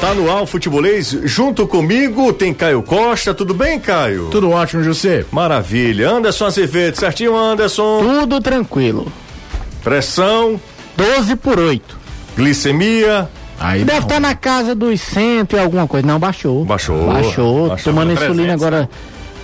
Tá no ar o futebolês, junto comigo tem Caio Costa, tudo bem, Caio? Tudo ótimo, José. Maravilha. Anderson Azevedo, certinho, Anderson? Tudo tranquilo. Pressão? 12 por 8. Glicemia? Aí Deve estar tá na casa dos 100 e alguma coisa. Não, baixou. Baixou. Baixou. baixou. Tomando insulina agora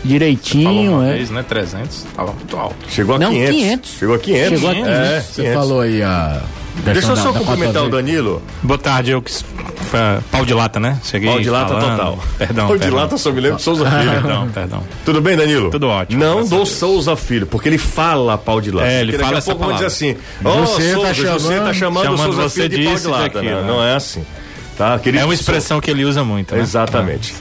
direitinho. Falou uma é. vez, né? 300. Tava muito alto. Chegou a Não, 500. 500. Chegou a 500. Chegou a 500. É, Você 500. falou aí a. Deixa eu só da- da cumprimentar o. Danilo. Boa tarde, eu que. foi, Pau de lata, né? Cheguei. Pau de lata falando. total. Perdão. Pau de perdão. lata só me lembro de Souza Filho. Perdão, perdão. Tudo bem, Danilo? Tudo ótimo, Não do Deus. Souza Filho, porque ele fala pau de lata. É, ele Porque fala essa pouco dizer palavra. assim, ó, Você tá Souza, você tá chamando- chamando, o chamando Souza você Filho de pau de lata. daquilo, Não, né? não é assim. Tá, querido É uma Souza. expressão que ele usa muito. Né? Exatamente.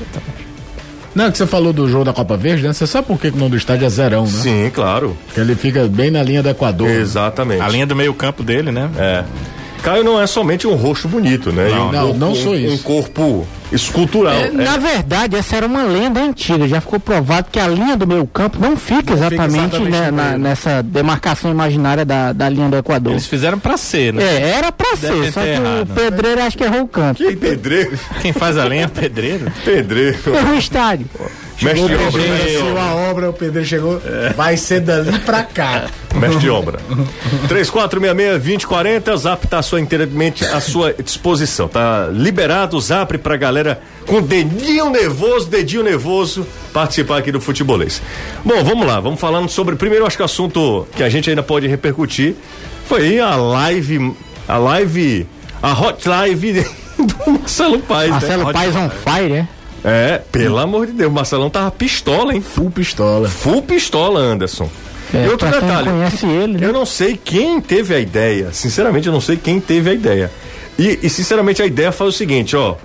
Não, que você falou do jogo da Copa Verde, né? Você sabe por que o nome do estádio é zerão, né? Sim, claro. Porque ele fica bem na linha do Equador. né? Exatamente. A linha do meio-campo dele, né? É. Caio não é somente um rosto bonito, né? Não, um não, corpo- não um- sou Um isso. corpo escultural. É, É. Na verdade, essa era uma lenda antiga. Já ficou provado que a linha do meio campo não fica exatamente, exatamente né, na- meio. nessa demarcação imaginária da, da linha do Equador. Eles fizeram pra ser, né? É, era pra Deve ser, só que o errado. pedreiro acho que errou o canto. Que pedreiro. Quem faz a linha é pedreiro. Pedreiro. Errou o estádio. Mestre de O obra. pedreiro iniciou obra. a obra, o pedreiro chegou. Vai ser dali pra cá. Mestre de obra. 3466-2040, o Zap tá sua, inteiramente à sua disposição. Tá liberado o Zap pra galera com dedinho nervoso, dedinho nervoso, participar aqui do futebolês. Bom, vamos lá, vamos falando sobre. Primeiro, acho que o assunto que a gente ainda pode repercutir foi a live. A live. A hot live do Marcelo Paes. né? Marcelo Hot- Paz on fire, é? É, pelo amor de Deus, o Marcelão tava pistola, hein? Full pistola. Full pistola, Anderson. É, e outro detalhe. conhece ele, né? Eu não sei quem teve a ideia. Sinceramente, eu não sei quem teve a ideia. E, e, sinceramente, a ideia foi o seguinte, ó.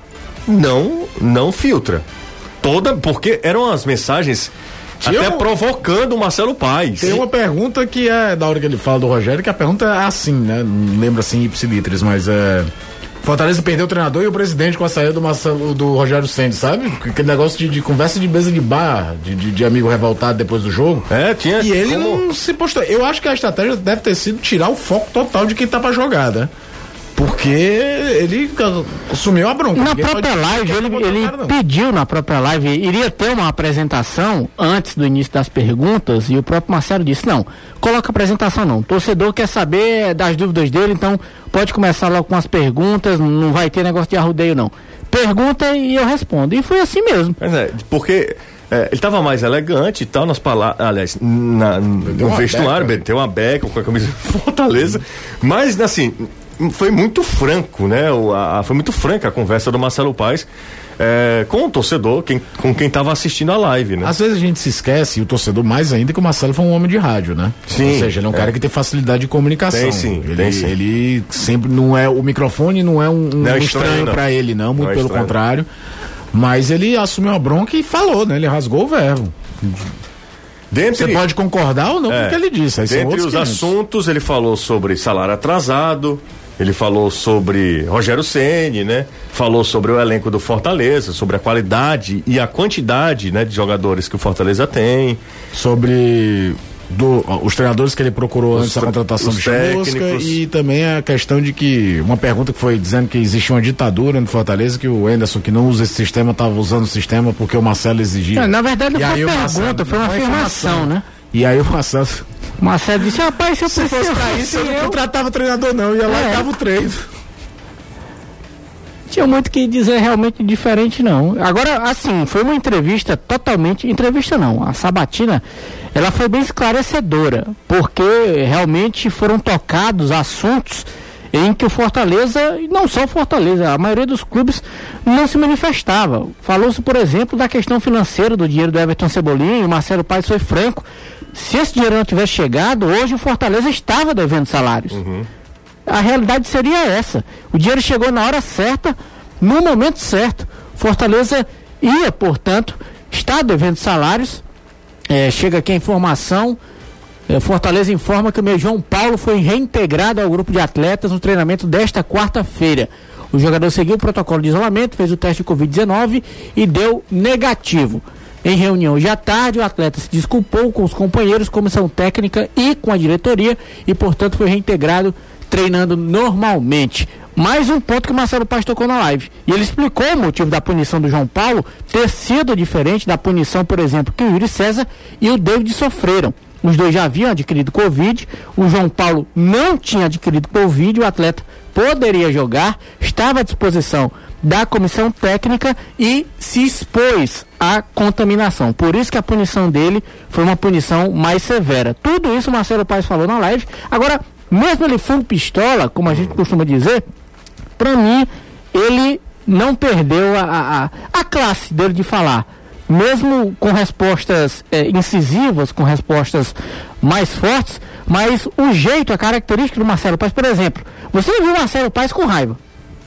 Não, não filtra. Toda, porque eram as mensagens Tinha até um- provocando o Marcelo Paes. Tem uma pergunta que é, da hora que ele fala do Rogério, que a pergunta é assim, né? Não lembro assim, ipsilitris, mas é. Fortaleza perdeu o treinador e o presidente com a saída do Marcelo, do Rogério Sendes, sabe? Aquele negócio de, de conversa de mesa de bar, de, de, de amigo revoltado depois do jogo. É, tinha. E ele como- não se postou. Eu acho que a estratégia deve ter sido tirar o foco total de quem tá pra jogar, né? Porque ele assumiu a bronca. Na própria pode- live, ele, botar o ele cara, pediu na própria live, iria ter uma apresentação antes do início das perguntas, e o próprio Marcelo disse, não, coloca apresentação não, o torcedor quer saber das dúvidas dele, então pode começar logo com as perguntas, não vai ter negócio de arrudeio não. Pergunta e eu respondo, e foi assim mesmo. É, porque é, ele tava mais elegante e tal nas palavras, aliás, na, no vestuário, beca. tem uma beca com a camisa de Fortaleza, mas assim, foi muito franco, né? O, a- foi muito franca a conversa do Marcelo Paes é, com o torcedor, quem, com quem tava assistindo a live, né? Às vezes a gente se esquece, e o torcedor mais ainda, que o Marcelo foi um homem de rádio, né? Sim, Ou seja, ele é um é. cara que tem facilidade de comunicação. Tem sim, ele, tem sim. ele sempre não é. O microfone não é um, um Não é estranho, pra ele, não, muito Não é pelo estranho. contrário. Mas ele assumiu a bronca e falou, né? Ele rasgou o verbo. Você Dentre, pode concordar ou não com o que ele disse. Aí dentre os 500. assuntos, ele falou sobre salário atrasado, ele falou sobre Rogério Ceni, né? Falou sobre o elenco do Fortaleza, sobre a qualidade e a quantidade, né, de jogadores que o Fortaleza tem. Sobre do- os treinadores que ele procurou Os antes da contratação do Chamusca e também a questão de que uma pergunta que foi dizendo que existe uma ditadura no Fortaleza que o Enderson que não usa esse sistema estava usando o sistema porque o Marcelo exigia. Não, na verdade não E foi uma Marcelo- pergunta, foi uma afirmação, né? E aí o Marcelo O Marcelo disse, rapaz, se eu se fosse pra isso eu não contratava treinador não, ia lá É. e dava o treino. tinha muito que dizer realmente diferente não. Agora, assim, foi uma entrevista totalmente, entrevista não, a Sabatina, ela foi bem esclarecedora, porque realmente foram tocados assuntos em que o Fortaleza, e não só o Fortaleza, a maioria dos clubes não se manifestava. Falou-se, por exemplo, da questão financeira do dinheiro do Everton Cebolinha, o Marcelo Paes foi franco. Se esse dinheiro não tivesse chegado, hoje o Fortaleza estava devendo salários. A realidade seria essa. O dinheiro chegou na hora certa, no momento certo. Fortaleza ia, portanto, está devendo salários. É, chega aqui a informação. é, Fortaleza informa que o meu João Paulo foi reintegrado ao grupo de atletas no treinamento desta quarta-feira. O jogador seguiu o protocolo de isolamento, fez o teste de Covid-19 e deu negativo. Em reunião à tarde, o atleta se desculpou com os companheiros, comissão técnica e com a diretoria e, portanto, foi reintegrado treinando normalmente. mais um ponto que o Marcelo Paz tocou na live. E ele explicou o motivo da punição do João Paulo ter sido diferente da punição, por exemplo, que o Yuri César e o David sofreram. Os dois já haviam adquirido Covid, o João Paulo não tinha adquirido Covid, o atleta poderia jogar, estava à disposição da comissão técnica e se expôs à contaminação. Por isso que a punição dele foi uma punição mais severa. Tudo isso o Marcelo Paes falou na live. Agora, mesmo ele fundo pistola, como a gente costuma dizer, para mim, ele não perdeu a, a, a classe dele de falar mesmo com respostas é, incisivas, com respostas mais fortes, mas o jeito, a característica do Marcelo Paes, por exemplo, você viu o Marcelo Paes com raiva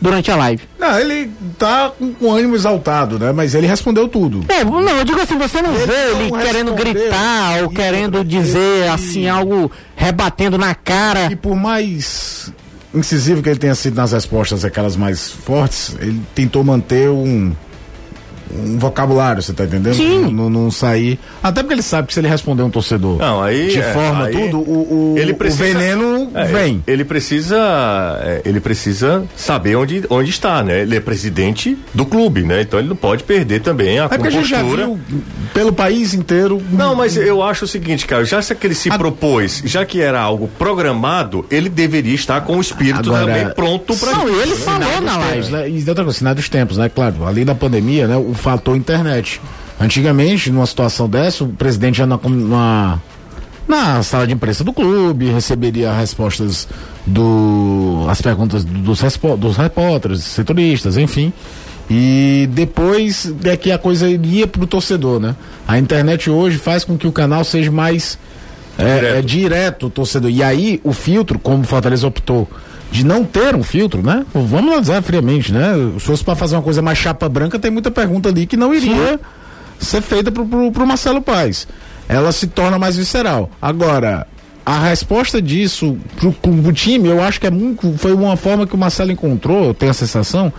durante a live. Não, ele tá com, com ânimo exaltado, né? Mas ele respondeu tudo. É, não, eu digo assim, você não ele vê ele querendo gritar ou querendo dizer ele... assim algo rebatendo na cara. E por mais incisivo que ele tenha sido nas respostas, aquelas mais fortes, ele tentou manter um um vocabulário, você tá entendendo? Sim. Não, não, sair. Até porque ele sabe que se ele responder um torcedor não, aí, de é, forma aí, tudo, o, o, ele precisa, o veneno é, vem. Ele precisa. É, ele precisa saber onde, onde está, né? Ele é presidente do clube, né? Então ele não pode perder também a é compostura. A gente já viu pelo país inteiro. Não, mas eu acho o seguinte, cara, já que ele se a... propôs, já que era algo programado, ele deveria estar com o espírito Agora, também pronto para Não, ele falou na live. Né? E outra coisa, sinal dos tempos, né? Claro, além da pandemia, né? O fator internet. Antigamente, numa situação dessa, o presidente já na, na, na sala de imprensa do clube, receberia respostas do. as perguntas dos, dos repórteres, setoristas, enfim. E depois é que a coisa iria para o torcedor, né? A internet hoje faz com que o canal seja mais é, direto. É, direto torcedor. E aí o filtro, como o Fortaleza optou de não ter um filtro, né? Vamos analisar friamente, né? Se fosse para fazer uma coisa mais chapa branca, tem muita pergunta ali que não iria Sim. ser feita pro, pro, pro Marcelo Paes. Ela se torna mais visceral. Agora, a resposta disso pro, pro time, eu acho que é muito, foi uma forma que o Marcelo encontrou, eu tenho a sensação,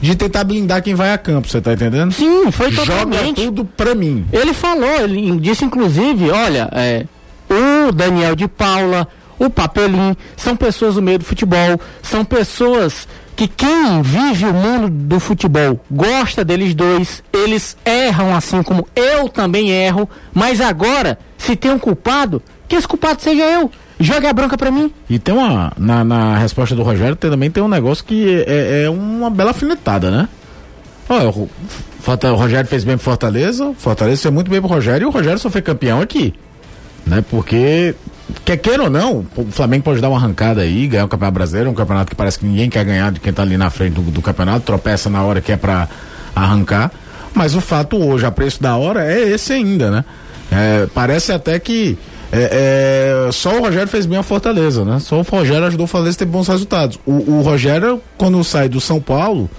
de tentar blindar quem vai a campo, você tá entendendo? Sim, foi totalmente. Joga tudo pra mim. Ele falou, ele disse inclusive, olha, é, o Daniel de Paula, o Papelim, são pessoas do meio do futebol, são pessoas que quem vive o mundo do futebol gosta deles dois, eles erram assim como eu também erro, mas agora, se tem um culpado, que esse culpado seja eu. Joga a bronca pra mim. E tem uma. Na, na resposta do Rogério tem, também tem um negócio que é, é uma bela afinetada, né? Olha, o, o Rogério fez bem pro Fortaleza, Fortaleza fez muito bem pro Rogério e o Rogério só foi campeão aqui. Né? Porque quer queira ou não, o Flamengo pode dar uma arrancada aí, ganhar o Campeonato Brasileiro, um campeonato que parece que ninguém quer ganhar de quem tá ali na frente do, do campeonato, tropeça na hora que é para arrancar. Mas o fato hoje, a preço da hora, é esse ainda, né? É, parece até que é, é, só o Rogério fez bem a Fortaleza, né? Só o Rogério ajudou o Fortaleza a ter bons resultados. O, o Rogério, quando sai do São Paulo,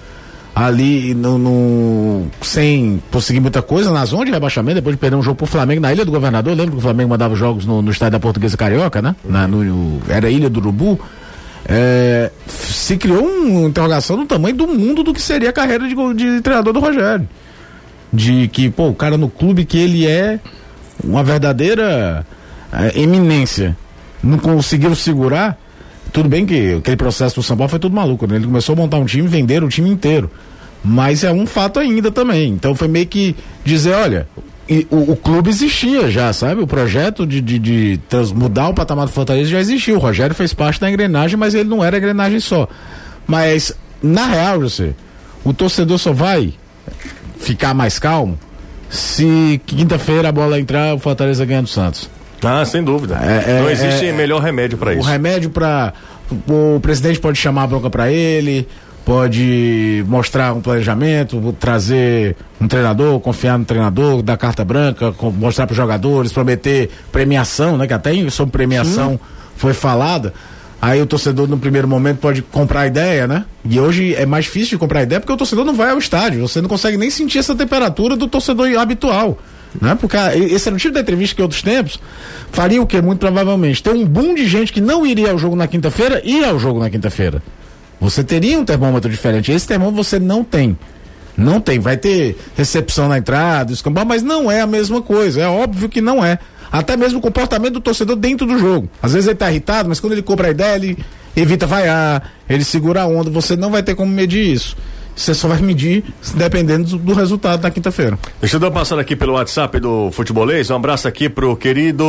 ali no, no, sem conseguir muita coisa na zona de rebaixamento, depois de perder um jogo pro Flamengo na Ilha do Governador. Lembra que o Flamengo mandava jogos no, no estádio da Portuguesa Carioca, né? Na, no, era Ilha do Urubu. É, se criou uma interrogação no tamanho do mundo do que seria a carreira de, de treinador do Rogério. De que, pô, o cara no clube que ele é uma verdadeira é, eminência, não conseguiu segurar tudo bem que aquele processo do São Paulo foi tudo maluco, né? Ele começou a montar um time, vender o time inteiro. Mas é um fato ainda também. Então foi meio que dizer, olha, o, o, clube existia já, sabe? O projeto de, de, de trans, mudar o patamar do Fortaleza já existia. O Rogério fez parte da engrenagem, mas ele não era engrenagem só. Mas, na real, você, o torcedor só vai ficar mais calmo se quinta-feira a bola entrar, o Fortaleza ganha do Santos. Ah, sem dúvida. É, é, Não existe é, melhor remédio para isso. O remédio para o presidente pode chamar a bronca para ele, pode mostrar um planejamento, trazer um treinador, confiar no treinador, dar carta branca, mostrar para os jogadores, prometer premiação, né? Que até sobre premiação Sim. foi falada. Aí o torcedor no primeiro momento pode comprar a ideia, né? E hoje é mais difícil de comprar a ideia porque o torcedor não vai ao estádio. Você não consegue nem sentir essa temperatura do torcedor habitual. Né? Porque esse era o tipo de entrevista que outros tempos faria o que? Muito provavelmente ter um boom de gente que não iria ao jogo na quinta-feira e ao jogo na quinta-feira. Você teria um termômetro diferente. Esse termômetro você não tem. Não tem. Vai ter recepção na entrada, escambau, mas não é a mesma coisa. É óbvio que não é. Até mesmo o comportamento do torcedor dentro do jogo. Às vezes ele está irritado, mas quando ele compra a ideia, ele, evita vaiar, ele segura a onda, você não vai ter como medir isso. Você só vai medir dependendo do, do resultado da quinta-feira. Deixa eu dar uma passada aqui pelo WhatsApp do Futebolês. Um abraço aqui pro querido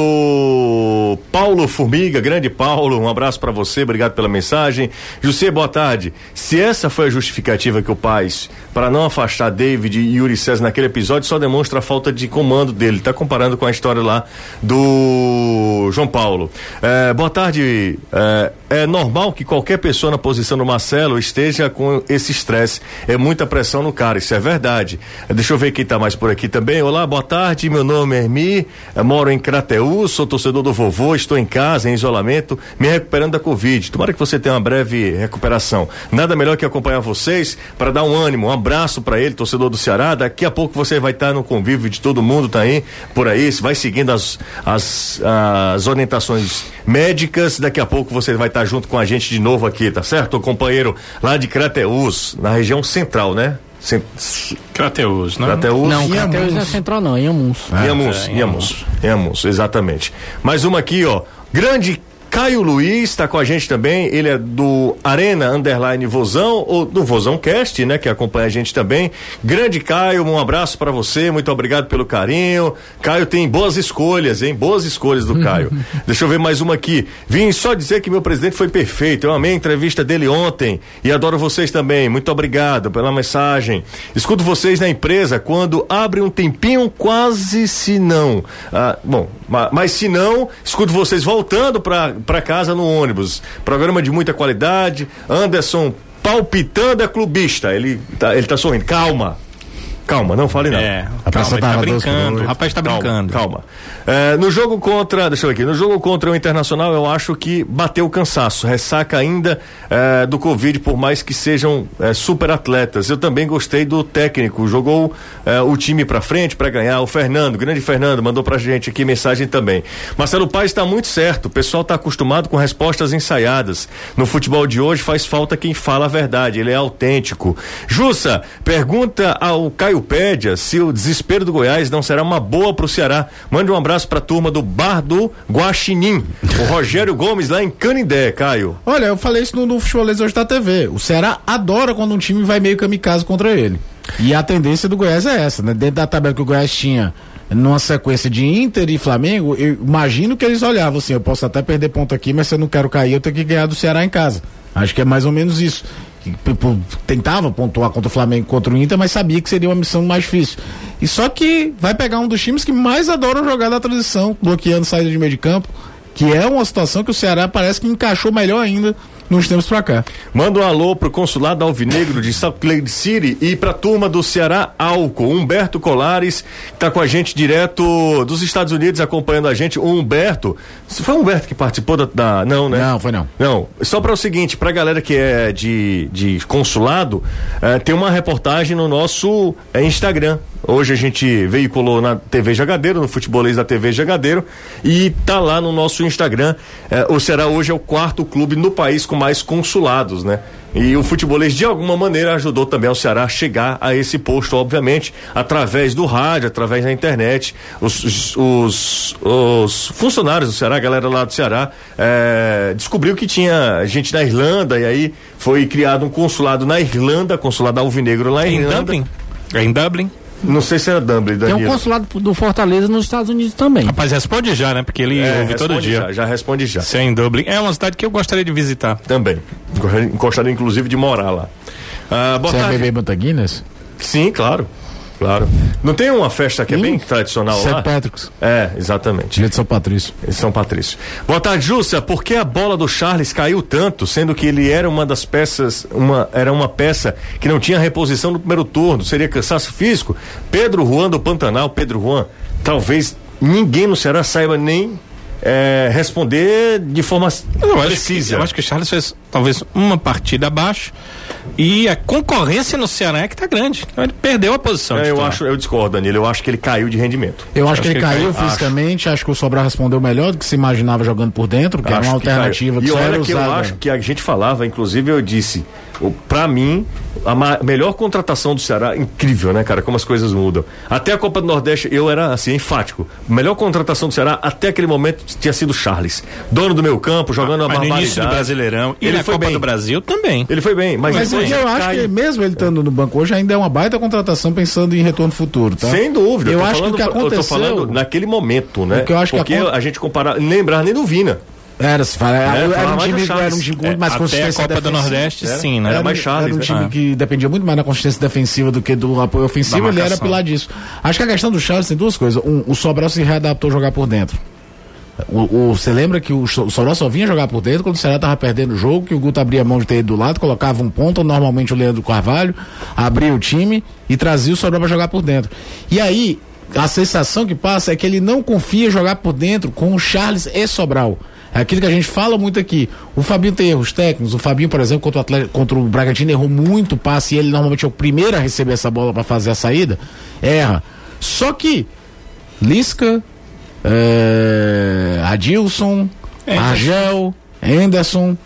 Paulo Formiga, grande Paulo. Um abraço para você, obrigado pela mensagem. José, boa tarde. Se essa foi a justificativa que o Paz para não afastar David e Yuri César naquele episódio, só demonstra a falta de comando dele. Tá comparando com a história lá do João Paulo. É, boa tarde. É, é normal que qualquer pessoa na posição do Marcelo esteja com esse estresse. É muita pressão no cara, isso é verdade. Deixa eu ver quem tá mais por aqui também. Olá, boa tarde. Meu nome é Ermi, moro em Crateus, sou torcedor do vovô, estou em casa, em isolamento, me recuperando da Covid. Tomara que você tenha uma breve recuperação. Nada melhor que acompanhar vocês para dar um ânimo, um abraço para ele, torcedor do Ceará. Daqui a pouco você vai estar tá no convívio de todo mundo, tá aí, por aí, vai seguindo as, as, as orientações médicas. Daqui a pouco você vai estar tá junto com a gente de novo aqui, tá certo? O companheiro lá de Crateus, na região central, né? Cent... Crateus, né? Crateus. Não, Crateus não é central não, Inhamuns. Ah, Inhamuns, é, Inhamuns, Inhamuns, exatamente. Mais uma aqui, ó. Grande Caio Luiz está com a gente também, ele é do Arena Underline Vozão, ou do Vozão Cast, né, que acompanha a gente também. Grande Caio, um abraço para você, muito obrigado pelo carinho. Caio tem boas escolhas, hein? Boas escolhas do Caio. Deixa eu ver mais uma aqui. Vim só dizer que meu presidente foi perfeito. Eu amei a entrevista dele ontem e adoro vocês também. Muito obrigado pela mensagem. Escuto vocês na empresa quando abre um tempinho, quase se não. Ah, bom, mas se não, escuto vocês voltando para casa no ônibus. Programa de muita qualidade. Anderson palpitando é clubista. Ele tá, ele tá sorrindo. Calma. Calma, não fale nada. É, a calma, tá brincando. O rapaz tá brincando. Calma. É, no jogo contra, deixa eu ver aqui, no jogo contra o Internacional, eu acho que bateu o cansaço. Ressaca ainda é, do Covid, por mais que sejam é, super atletas. Eu também gostei do técnico. Jogou é, o time pra frente para ganhar. O Fernando, grande Fernando, mandou pra gente aqui mensagem também. Marcelo Paz está muito certo. O pessoal tá acostumado com respostas ensaiadas. No futebol de hoje faz falta quem fala a verdade. Ele é autêntico. Jussa, pergunta ao Caio Pédia se o desespero do Goiás não será uma boa pro Ceará. Mande um abraço pra turma do Bar do Guaxinim. o Rogério Gomes lá em Canindé, Caio. Olha, eu falei isso no, no Futebolês hoje da TV. O Ceará adora quando um time vai meio kamikaze contra ele. E a tendência do Goiás é essa, né? Dentro da tabela que o Goiás tinha numa sequência de Inter e Flamengo, eu imagino que eles olhavam assim, eu posso até perder ponto aqui, mas se eu não quero cair, eu tenho que ganhar do Ceará em casa. Acho que é mais ou menos isso tentava pontuar contra o Flamengo contra o Inter, mas sabia que seria uma missão mais difícil. E só que vai pegar um dos times que mais adoram jogar na transição, bloqueando saída de meio de campo, que é uma situação que o Ceará parece que encaixou melhor ainda nos tempos pra cá. Manda um alô pro consulado alvinegro de Salt Lake City e pra turma do Ceará Álcool. Humberto Colares, que tá com a gente direto dos Estados Unidos, acompanhando a gente. O Humberto, foi o Humberto que participou da, da, Não, né? Não, foi não. Não, só para o seguinte, pra galera que é de, de consulado, eh, tem uma reportagem no nosso eh, Instagram. Hoje a gente veiculou na TV Jagadeiro, no futebolês da TV Jagadeiro, e tá lá no nosso Instagram. Eh, o Ceará hoje é o quarto clube no país com mais consulados, né? E o futebolês, de alguma maneira, ajudou também ao Ceará a chegar a esse posto, obviamente, através do rádio, através da internet. Os, os, os funcionários do Ceará, a galera lá do Ceará, é, descobriu que tinha gente da Irlanda, e aí foi criado um consulado na Irlanda, consulado alvinegro lá em, em Irlanda. Dublin. É em Dublin. Não sei se era Dublin, Danilo. Tem um consulado do Fortaleza nos Estados Unidos também. Rapaz, responde já, né? Porque ele é, ouve todo dia. Já, já responde já. Sem é Dublin. É uma cidade que eu gostaria de visitar. Também. Gostaria, inclusive, de morar lá. Ah, Você é bebê Guinness? Sim, claro. Claro. Não tem uma festa que é bem tradicional St. lá? Patrick's. É, exatamente. Dia de São Patrício. São Patrício. Boa tarde, Júcia. Por que a bola do Charles caiu tanto, sendo que ele era uma das peças, uma, era uma peça que não tinha reposição no primeiro turno? Seria cansaço físico? Pedro Juan do Pantanal, Pedro Juan, talvez ninguém no Ceará saiba nem é, responder de forma eu precisa. Que, eu acho que o Charles fez talvez uma partida abaixo e a concorrência no Ceará é que tá grande. Então ele perdeu a posição. É, eu acho, eu discordo, Danilo. Eu acho que ele caiu de rendimento. Eu acho, acho que, ele, que ele caiu, caiu fisicamente. Acho. acho. que o Sobral respondeu melhor do que se imaginava jogando por dentro, que acho era uma alternativa que, que E olha que eu acho que a gente falava, inclusive eu disse, para mim, a melhor contratação do Ceará, incrível, né, cara? Como as coisas mudam. Até a Copa do Nordeste, eu era assim, enfático. Melhor contratação do Ceará até aquele momento tinha sido Charles. Dono do meu campo, jogando a Mas no barbaridade. início do Brasileirão e Ele na foi Copa bem. do Brasil também. Ele foi bem, mas, Mas eu acho cai. que mesmo ele estando no banco hoje ainda é uma baita contratação pensando em retorno futuro, tá? Sem dúvida. Eu acho que o que falando- Eu tô aconteceu- falando naquele momento, né? O que eu acho que Porque acon- a gente comparar, lembrar nem do Vina. Era, se fala, era, É, era fala um mais time, Chaves. era um time com muito É, mais até a consistência Copa do. Nordeste, Era. sim, né? Era Era, mais Charles, era um né? time Ah. que dependia muito mais da consistência defensiva do que do apoio ofensivo, ele era pilar disso. Acho que a questão do Charles tem duas coisas. Um, o Sobral se readaptou a jogar por dentro. Você lembra que o, o Sobral só vinha jogar por dentro quando o Ceará tava perdendo o jogo, que o Guto abria a mão de ter ido do lado, colocava um ponto, normalmente o Leandro Carvalho, abria o time e trazia o Sobral para jogar por dentro. E aí, a sensação que passa é que ele não confia em jogar por dentro com o Charles e Sobral. É aquilo que a gente fala muito aqui. O Fabinho tem erros técnicos. O Fabinho, por exemplo, contra o, Atlético, contra o Bragantino, errou muito passe e ele normalmente é o primeiro a receber essa bola para fazer a saída. Erra. Só que Lisca, é, Adilson. Argel, Henderson,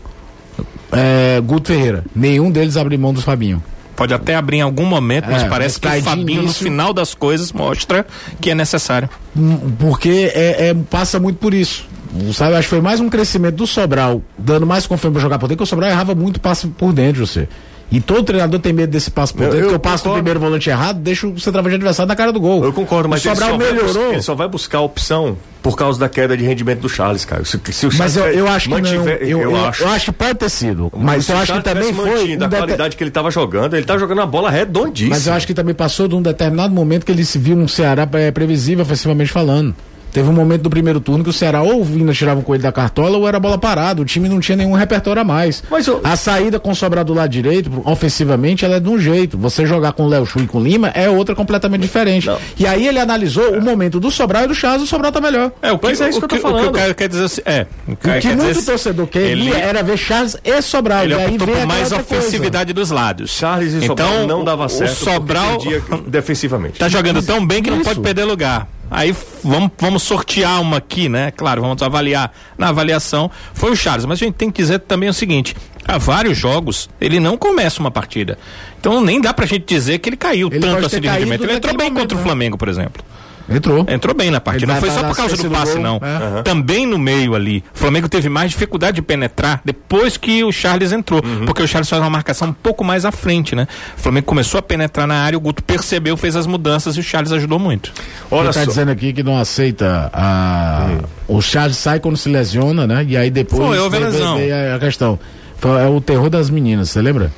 é, Guto Ferreira. Nenhum deles abre mão do Fabinho. Pode até abrir em algum momento, mas É, parece mas que o Fabinho, no início- final das coisas, mostra que é necessário. Hum, Porque é, é- passa muito por isso. Sabe, acho que foi mais um crescimento do Sobral, dando mais confiança pra jogar por dentro, porque o Sobral errava muito passe por dentro, você. E todo treinador tem medo desse passe por Eu- dentro, eu o passe do concordo. primeiro volante errado deixa o centroavante adversário na cara do gol. Eu concordo, mas o Sobral ele, melhorou. ele só vai buscar a opção por causa da queda de rendimento do Charles, cara. Se, se o Mas Charles eu, eu acho que mantiver- não. Eu, eu- eu acho. que pode ter sido. Mas se eu o acho que Charles também foi. mantido um a dete- qualidade que ele estava jogando, ele tá jogando a bola redondíssima. Mas eu acho que também passou de um determinado momento que ele se viu um Ceará é, previsível, ofensivamente falando. Teve um momento do primeiro turno que o Ceará ou o Vina tirava o coelho da cartola ou era bola parada. O time não tinha nenhum repertório a mais. Mas eu- A saída com o Sobral do lado direito, ofensivamente, ela é de um jeito. Você jogar com o Léo Chu e com o Lima é outra completamente diferente. Não. E aí ele analisou o momento do Sobral e do Charles, o Sobral tá melhor. É, o que, Pois é isso o que eu tô o que falando. o cara quer dizer assim, é. O, O cara que quer muito dizer assim, torcedor queria ele- era ver Charles e Sobral. Ele e aí optou por mais outra coisa. ofensividade dos lados. Charles e então, Sobral não dava o- certo. O Sobral defensivamente. tá jogando tão bem que não Isso. pode perder lugar. Aí vamos, vamos sortear uma aqui, né? Claro, vamos avaliar. Na avaliação foi o Charles, mas a gente tem que dizer também o seguinte: há vários jogos ele não começa uma partida. Então nem dá pra gente dizer que ele caiu Ele tanto assim de rendimento. Ele entrou bem contra o momento, né? Flamengo, por exemplo. Entrou. Entrou bem na partida. Ele Não foi só por causa do passe, gol, não. é. Aham. Também no meio ali. O Flamengo teve mais dificuldade de penetrar depois que o Charles entrou. Uhum. Porque o Charles faz uma marcação um pouco mais à frente, né? O Flamengo começou a penetrar na área, o Guto percebeu, fez as mudanças e o Charles ajudou muito. Olha Ele tá só. dizendo aqui que não aceita a. O Charles sai quando se lesiona, né? E aí depois. Foi, houve vem- lesão. vem a, a questão. Foi- é o terror das meninas, você lembra?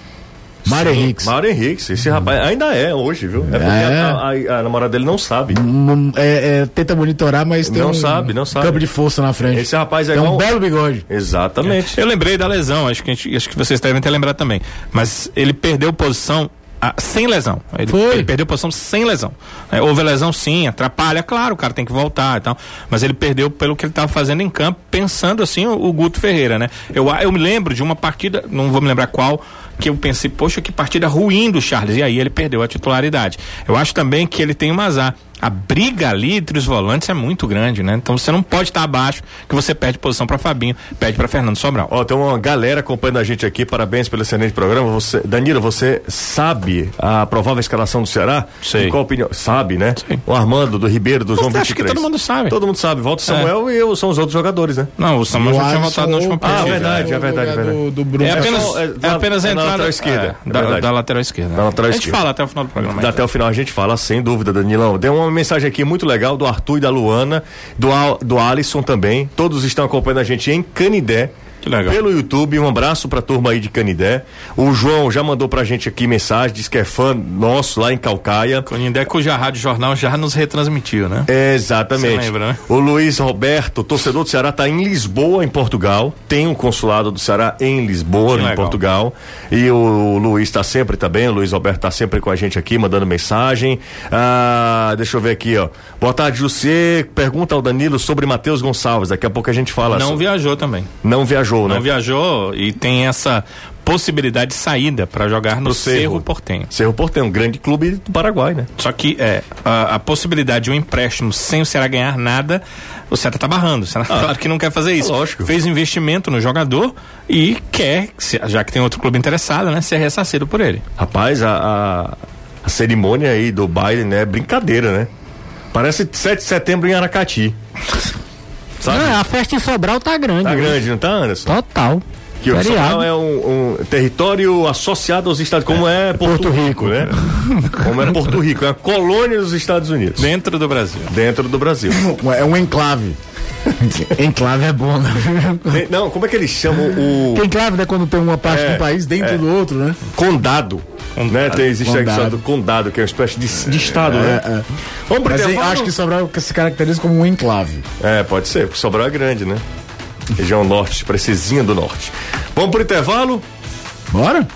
Mário Henriques. Mário Henriques. Esse rapaz ainda é hoje, viu? É porque É. A, a- a namorada dele não sabe. Hum, é- é, tenta monitorar, mas tem Não um sabe, não sabe. campo de força na frente. Esse rapaz é tem um igual- belo bigode. Exatamente. Eu lembrei da lesão, acho que, a gente- acho que vocês devem ter lembrado também. Mas ele perdeu posição ah, sem lesão. Ele, Foi. ele perdeu posição sem lesão. É, houve lesão sim, atrapalha, claro, o cara tem que voltar e tal. Mas ele perdeu pelo que ele estava fazendo em campo, pensando assim o, o Guto Ferreira, né? Eu, eu me lembro de uma partida, não vou me lembrar qual, que eu pensei, poxa, que partida ruim do Charles. E aí ele perdeu a titularidade. Eu acho também que ele tem um azar. A briga ali entre os volantes é muito grande, né? Então você não pode estar abaixo, que você perde posição para Fabinho, perde para Fernando Sobral. Ó, tem uma galera acompanhando a gente aqui. Parabéns pelo excelente programa. Você, Danilo, você sabe a provável escalação do Ceará? Sei. Em qual opinião? Sabe, né? Sei. O Armando, do Ribeiro, do João Acho que 23. todo mundo sabe. Todo mundo sabe. Volta o Samuel e eu são os outros jogadores, né? Não, o Samuel já tinha voltado na última Ah, partida. verdade, é verdade, é verdade. Do, do Bruno. É apenas, é é da- apenas é a da entrada lateral esquerda, é, é da, da lateral esquerda. Da lateral a gente esquerda. fala até o final do programa. Até o final a gente fala, sem dúvida, Danilão. Deu uma mensagem aqui muito legal do Arthur e da Luana, do, Al, do Alisson também. Todos estão acompanhando a gente em Canidé. Que legal. Pelo YouTube, um abraço pra turma aí de Canidé. O João já mandou pra gente aqui mensagem, diz que é fã nosso lá em Calcaia. Conindé, cuja Rádio Jornal já nos retransmitiu, né? Exatamente. Você lembra, né? O Luiz Roberto, torcedor do Ceará, está em Lisboa, em Portugal. Tem um consulado do Ceará em Lisboa, Que em legal. Portugal. E o Luiz está sempre também, o Luiz Roberto está sempre com a gente aqui, mandando mensagem. Ah, deixa eu ver aqui, ó. Boa tarde, José. Pergunta ao Danilo sobre Matheus Gonçalves. Daqui a pouco a gente fala. Não viajou também. Não viajou, né? Não viajou e tem essa possibilidade de saída para jogar no Cerro. Cerro Portenho. Cerro Porteño, um grande clube do Paraguai, né? Só que é, a, a possibilidade de um empréstimo sem o Ceará ganhar nada, o Ceará tá barrando. O Ceará, claro que não quer fazer isso. lógico. Fez investimento no jogador e quer, já que tem outro clube interessado, né, ser ressarcido por ele. Rapaz, a, a, a cerimônia aí do baile, né? É brincadeira, né? Parece 7 de setembro em Aracati. Sabe? Não, a festa em Sobral tá grande. Tá hoje. grande, não tá, Anderson? Total. Que o Feriado. Sobral é um, um território associado aos Estados como é Porto, Porto Rico, né? como é Porto Rico, é uma colônia dos Estados Unidos, Dentro do Brasil. dentro do Brasil. É um enclave. enclave é bom, né? Tem- Não, como é que eles chamam o Que enclave, né? Quando tem uma parte É, do país dentro é. do outro, né? condado? Né? Tem, existe a questão Condado. do condado, que é uma espécie de, de estado, né? É, é. Vamos pro Mas eu intervalo? acho que Sobral se caracteriza como um enclave. É, pode ser, porque Sobral é grande, né? Região norte, precisinha do norte. Vamos pro intervalo? Bora?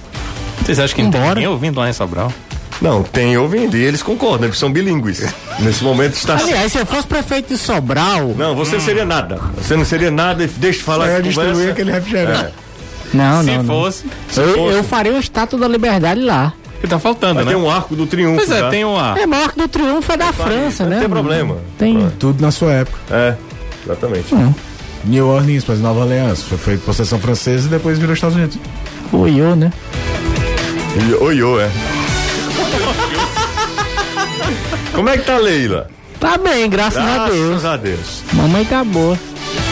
Vocês acham que não tem Embora. ninguém ouvindo lá em Sobral? Não, tem ouvindo, e eles concordam, eles são bilíngues. Nesse momento está. Aliás, se eu fosse prefeito de Sobral. Não, você seria nada. Você não seria nada, deixa eu falar Só ia conversa. aquele refrigerante. Não, Se não. não. fosse, Eu, fosse. eu faria o estátua da liberdade lá. que tá faltando, Mas né? tem um arco do triunfo. Pois é, tá? tem um ar. É maior que do triunfo é da França, não né? tem problema. Tem. Tudo na sua época. É, exatamente. New Orleans, mas Nova Orleans. Foi feito possessão francesa e depois virou Estados Unidos. Oiô, né? Oiô, é. Como é que tá a Leila? Tá bem, graças, a Deus. Graças a Deus. Mamãe tá boa.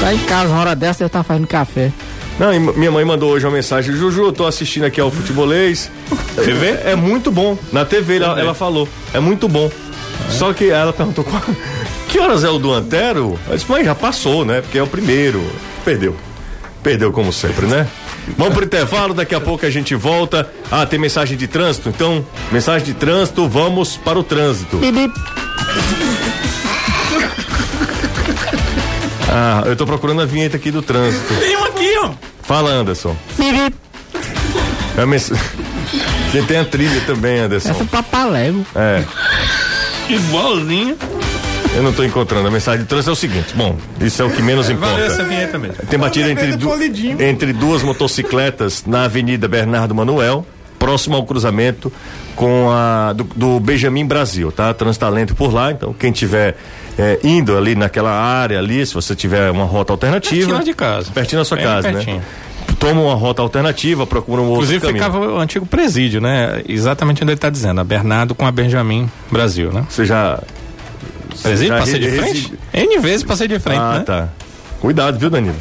Tá em casa, uma hora dessa, deve tá fazendo café. Não, minha mãe mandou hoje uma mensagem: Juju, eu tô assistindo aqui ao futebolês. TV? É muito bom. Na TV ela, ela falou: é muito bom. Só que ela perguntou: "Qual- que horas é o do Antero? Eu disse: mãe, já passou, né? Porque é o primeiro. Perdeu. Perdeu como sempre, né? Vamos pro intervalo, daqui a pouco a gente volta. Ah, tem mensagem de trânsito? Então, mensagem de trânsito, vamos para o trânsito. Ah, eu tô procurando a vinheta aqui do trânsito. Tem um aqui, ó. Fala, Anderson. Bibi. É a mens... Tem a trilha também, Anderson. Essa é papalego. É. Igualzinho. Eu não tô encontrando. A mensagem de trânsito é o seguinte: bom, isso é o que menos Valeu essa importa. vinheta mesmo. Tem batida entre, du- entre duas motocicletas na Avenida Bernardo Manuel, próximo ao cruzamento com a do, do Benjamin Brasil, tá? Trânsito tá por lá, então quem tiver é, indo ali naquela área ali, se você tiver uma rota alternativa. Pertinho de casa. Pertinho da sua Bem casa, pertinho. né? Toma uma rota alternativa, procura um outro Inclusive caminho. ficava o antigo presídio, né? Exatamente onde ele tá dizendo, a Bernardo com a Benjamin Brasil, né? Você já. Presídio, já passei de re- frente? N vezes passei de frente, Ah, né? tá. Cuidado, viu, Danilo?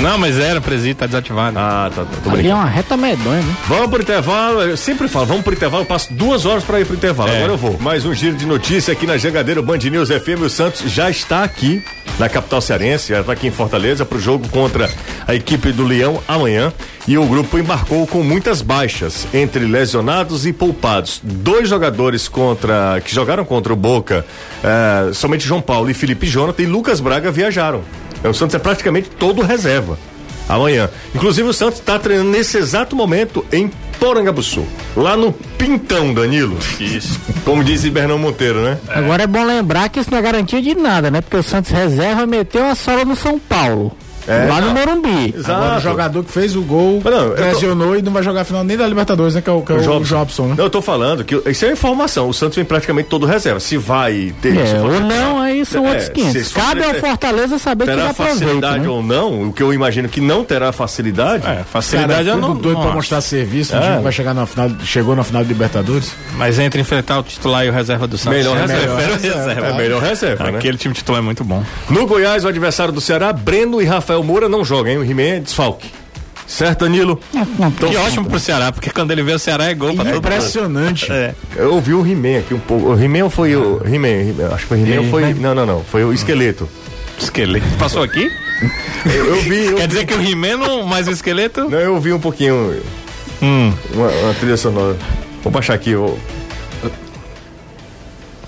Não, mas era presídio, tá desativado. Ah, tá, tá. Tô Ali é uma reta medonha, né? Vamos pro intervalo, eu sempre falo, vamos pro intervalo, eu passo duas horas para ir pro intervalo, É. agora eu vou. Mais um giro de notícia aqui na Jangadeiro Band News FM, o Santos já está aqui na capital cearense, já está aqui em Fortaleza pro jogo contra a equipe do Leão amanhã e o grupo embarcou com muitas baixas, entre lesionados e poupados. Dois jogadores contra que jogaram contra o Boca, eh, somente João Paulo e Felipe Jonathan e Lucas Braga viajaram. O Santos é praticamente todo reserva amanhã. Inclusive o Santos está treinando nesse exato momento em Porangabuçu, lá no Pintão, Danilo. Isso. Como disse Bernão Monteiro, né? Agora é bom lembrar que isso não é garantia de nada, né? Porque o Santos Reserva meteu a sola no São Paulo. É, lá no. Morumbi. Exato. Agora o jogador que fez o gol não, eu tô- lesionou e não vai jogar a final nem da Libertadores, né? Que é o, que é o Jobson, né? Não, eu tô falando que isso é informação. O Santos vem praticamente todo reserva. Se vai ter. É, ou não, aí são É, outros 500. se for Cabe ao Fortaleza saber que ele Terá aproveita, facilidade né? ou não, o que eu imagino que não terá facilidade. É, Cara, facilidade eu tudo não, doido não pra mostrar serviço, um É. time que vai chegar na final, chegou na final de Libertadores. Mas entre enfrentar o titular e o reserva do Santos. Melhor eu reserva. Melhor reserva. reserva. É melhor reserva, né? Aquele time titular é muito bom. No Goiás, o adversário do Ceará, Breno e Rafael Moura não jogam, hein? O He-Man é desfalque. Certo, Danilo? que ótimo pro Ceará, porque quando ele vê o Ceará é gol pra todo mundo. Impressionante. É. Eu ouvi o He-Man aqui um pouco. O He-Man ou foi o. He-Man, He-Man, acho que foi He-Man ou foi. Não, não, não. Foi o esqueleto. Esqueleto. Passou aqui? Eu, eu vi. Eu, Quer dizer que o He-Man não- mais o esqueleto? não, eu ouvi um pouquinho. Hum. Uma, uma trilha sonora. Vou baixar aqui. Eu...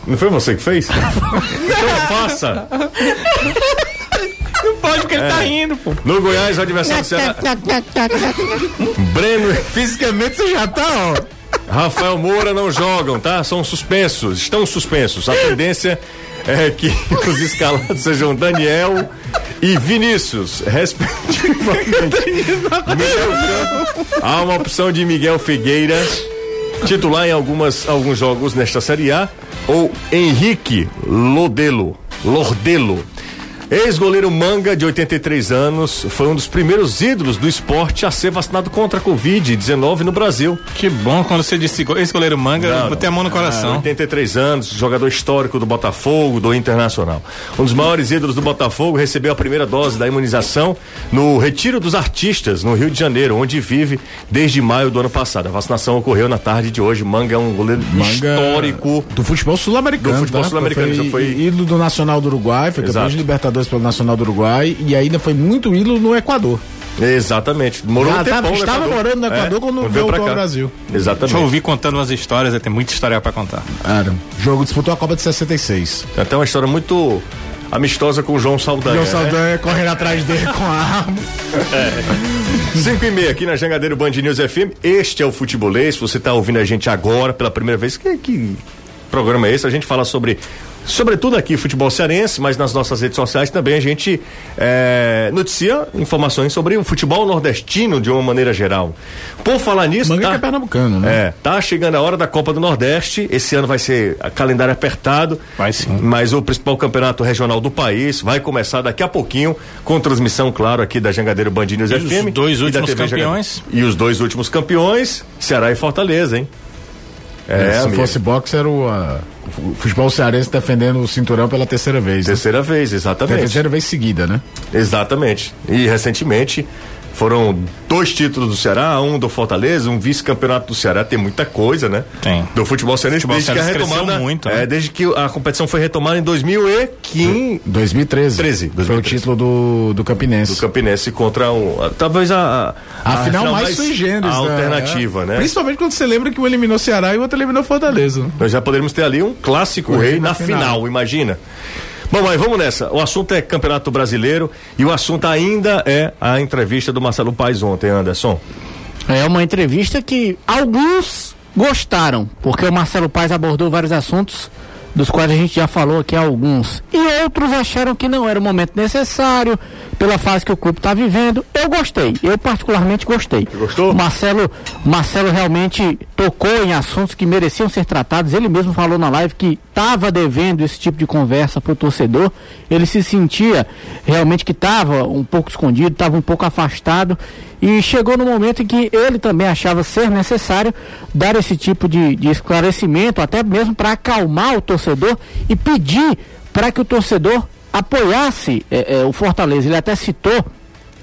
Não foi você que fez? então faça. Pode porque ele tá rindo, pô. No Goiás, o adversário do Ceará. Breno Fisicamente você já tá, ó. Rafael Moura não jogam, tá? São suspensos, estão suspensos. A tendência é que os escalados sejam Daniel e Vinícius, respectivamente. Campo, Há uma opção de Miguel Figueira, titular em algumas, alguns jogos nesta Série A, ou Henrique Lodelo. Lordelo. Ex-goleiro Manga, de 83 anos, foi um dos primeiros ídolos do esporte a ser vacinado contra a Covid-19 no Brasil. Que bom quando você disse ex-goleiro Manga, Não, botei a mão no coração. Ah, 83 anos, jogador histórico do Botafogo, do Internacional. Um dos maiores ídolos do Botafogo recebeu a primeira dose da imunização no Retiro dos Artistas, no Rio de Janeiro, onde vive desde maio do ano passado. A vacinação ocorreu na tarde de hoje. Manga é um goleiro Manga histórico. Do futebol sul-americano. Do futebol tá? sul-americano, Foi foi- ídolo do Nacional do Uruguai, foi campeão de Libertadores pelo Nacional do Uruguai e ainda foi muito ídolo no Equador. Exatamente. Morou Já um tempão tava- estava Equador. morando no Equador quando veio ao cá. Brasil. Exatamente. Deixa eu ouvir contando umas histórias, tem muita história pra contar. Era. Jogo disputou a Copa de 66. Tem até uma história muito amistosa com o João Saldanha. João né? Saldanha correndo atrás dele com a arma. 5 e meia aqui na Jangadeiro Band News FM. Este é o Futebolês. Se você está ouvindo a gente agora pela primeira vez, que, que programa é esse? A gente fala sobre. Sobretudo aqui, futebol cearense, mas nas nossas redes sociais também a gente é, noticia informações sobre o futebol nordestino de uma maneira geral. Por falar nisso, Manga tá, que é pernambucano, né? é, tá chegando a hora da Copa do Nordeste. Esse ano vai ser a calendário apertado. Vai sim. Mas o principal campeonato regional do país vai começar daqui a pouquinho, com transmissão, claro, aqui da Jangadeiro Band News E os FM. dois últimos campeões? Jangadeiro. E os dois últimos campeões, Ceará e Fortaleza, hein? É, Se amigo. fosse boxe, era o, o futebol cearense defendendo o cinturão pela terceira vez. né? Terceira vez, exatamente. Terceira vez seguida, né? Exatamente. E recentemente foram dois títulos do Ceará, um do Fortaleza, um vice-campeonato do Ceará. Tem muita coisa, né? Tem. Do futebol cearense, Futebol desde que a retomada. muito, é, né? desde que a competição foi retomada em 2015. 2013. 13, Foi o 2013. título do, do Campinense. do Campinense contra um. a- Talvez a. A, final, mais sui generis. a né? alternativa, É. né? Principalmente quando você lembra que um eliminou Ceará e o outro eliminou Fortaleza. Nós já poderíamos ter ali um clássico rei na na final. final. imagina. Bom, mas vamos nessa. O assunto é Campeonato Brasileiro e o assunto ainda é a entrevista do Marcelo Paes ontem, Anderson. É uma entrevista que alguns gostaram, porque o Marcelo Paes abordou vários assuntos, dos quais a gente já falou aqui alguns. E outros acharam que não era o momento necessário, pela fase que o clube está vivendo. Eu gostei, eu particularmente gostei. gostou? Marcelo, Marcelo realmente tocou em assuntos que mereciam ser tratados. Ele mesmo falou na live que estava devendo esse tipo de conversa para o torcedor. Ele se sentia realmente que estava um pouco escondido, estava um pouco afastado. E chegou no momento em que ele também achava ser necessário dar esse tipo de, de esclarecimento, até mesmo para acalmar o torcedor e pedir para que o torcedor apoiasse eh, eh, o Fortaleza. Ele até citou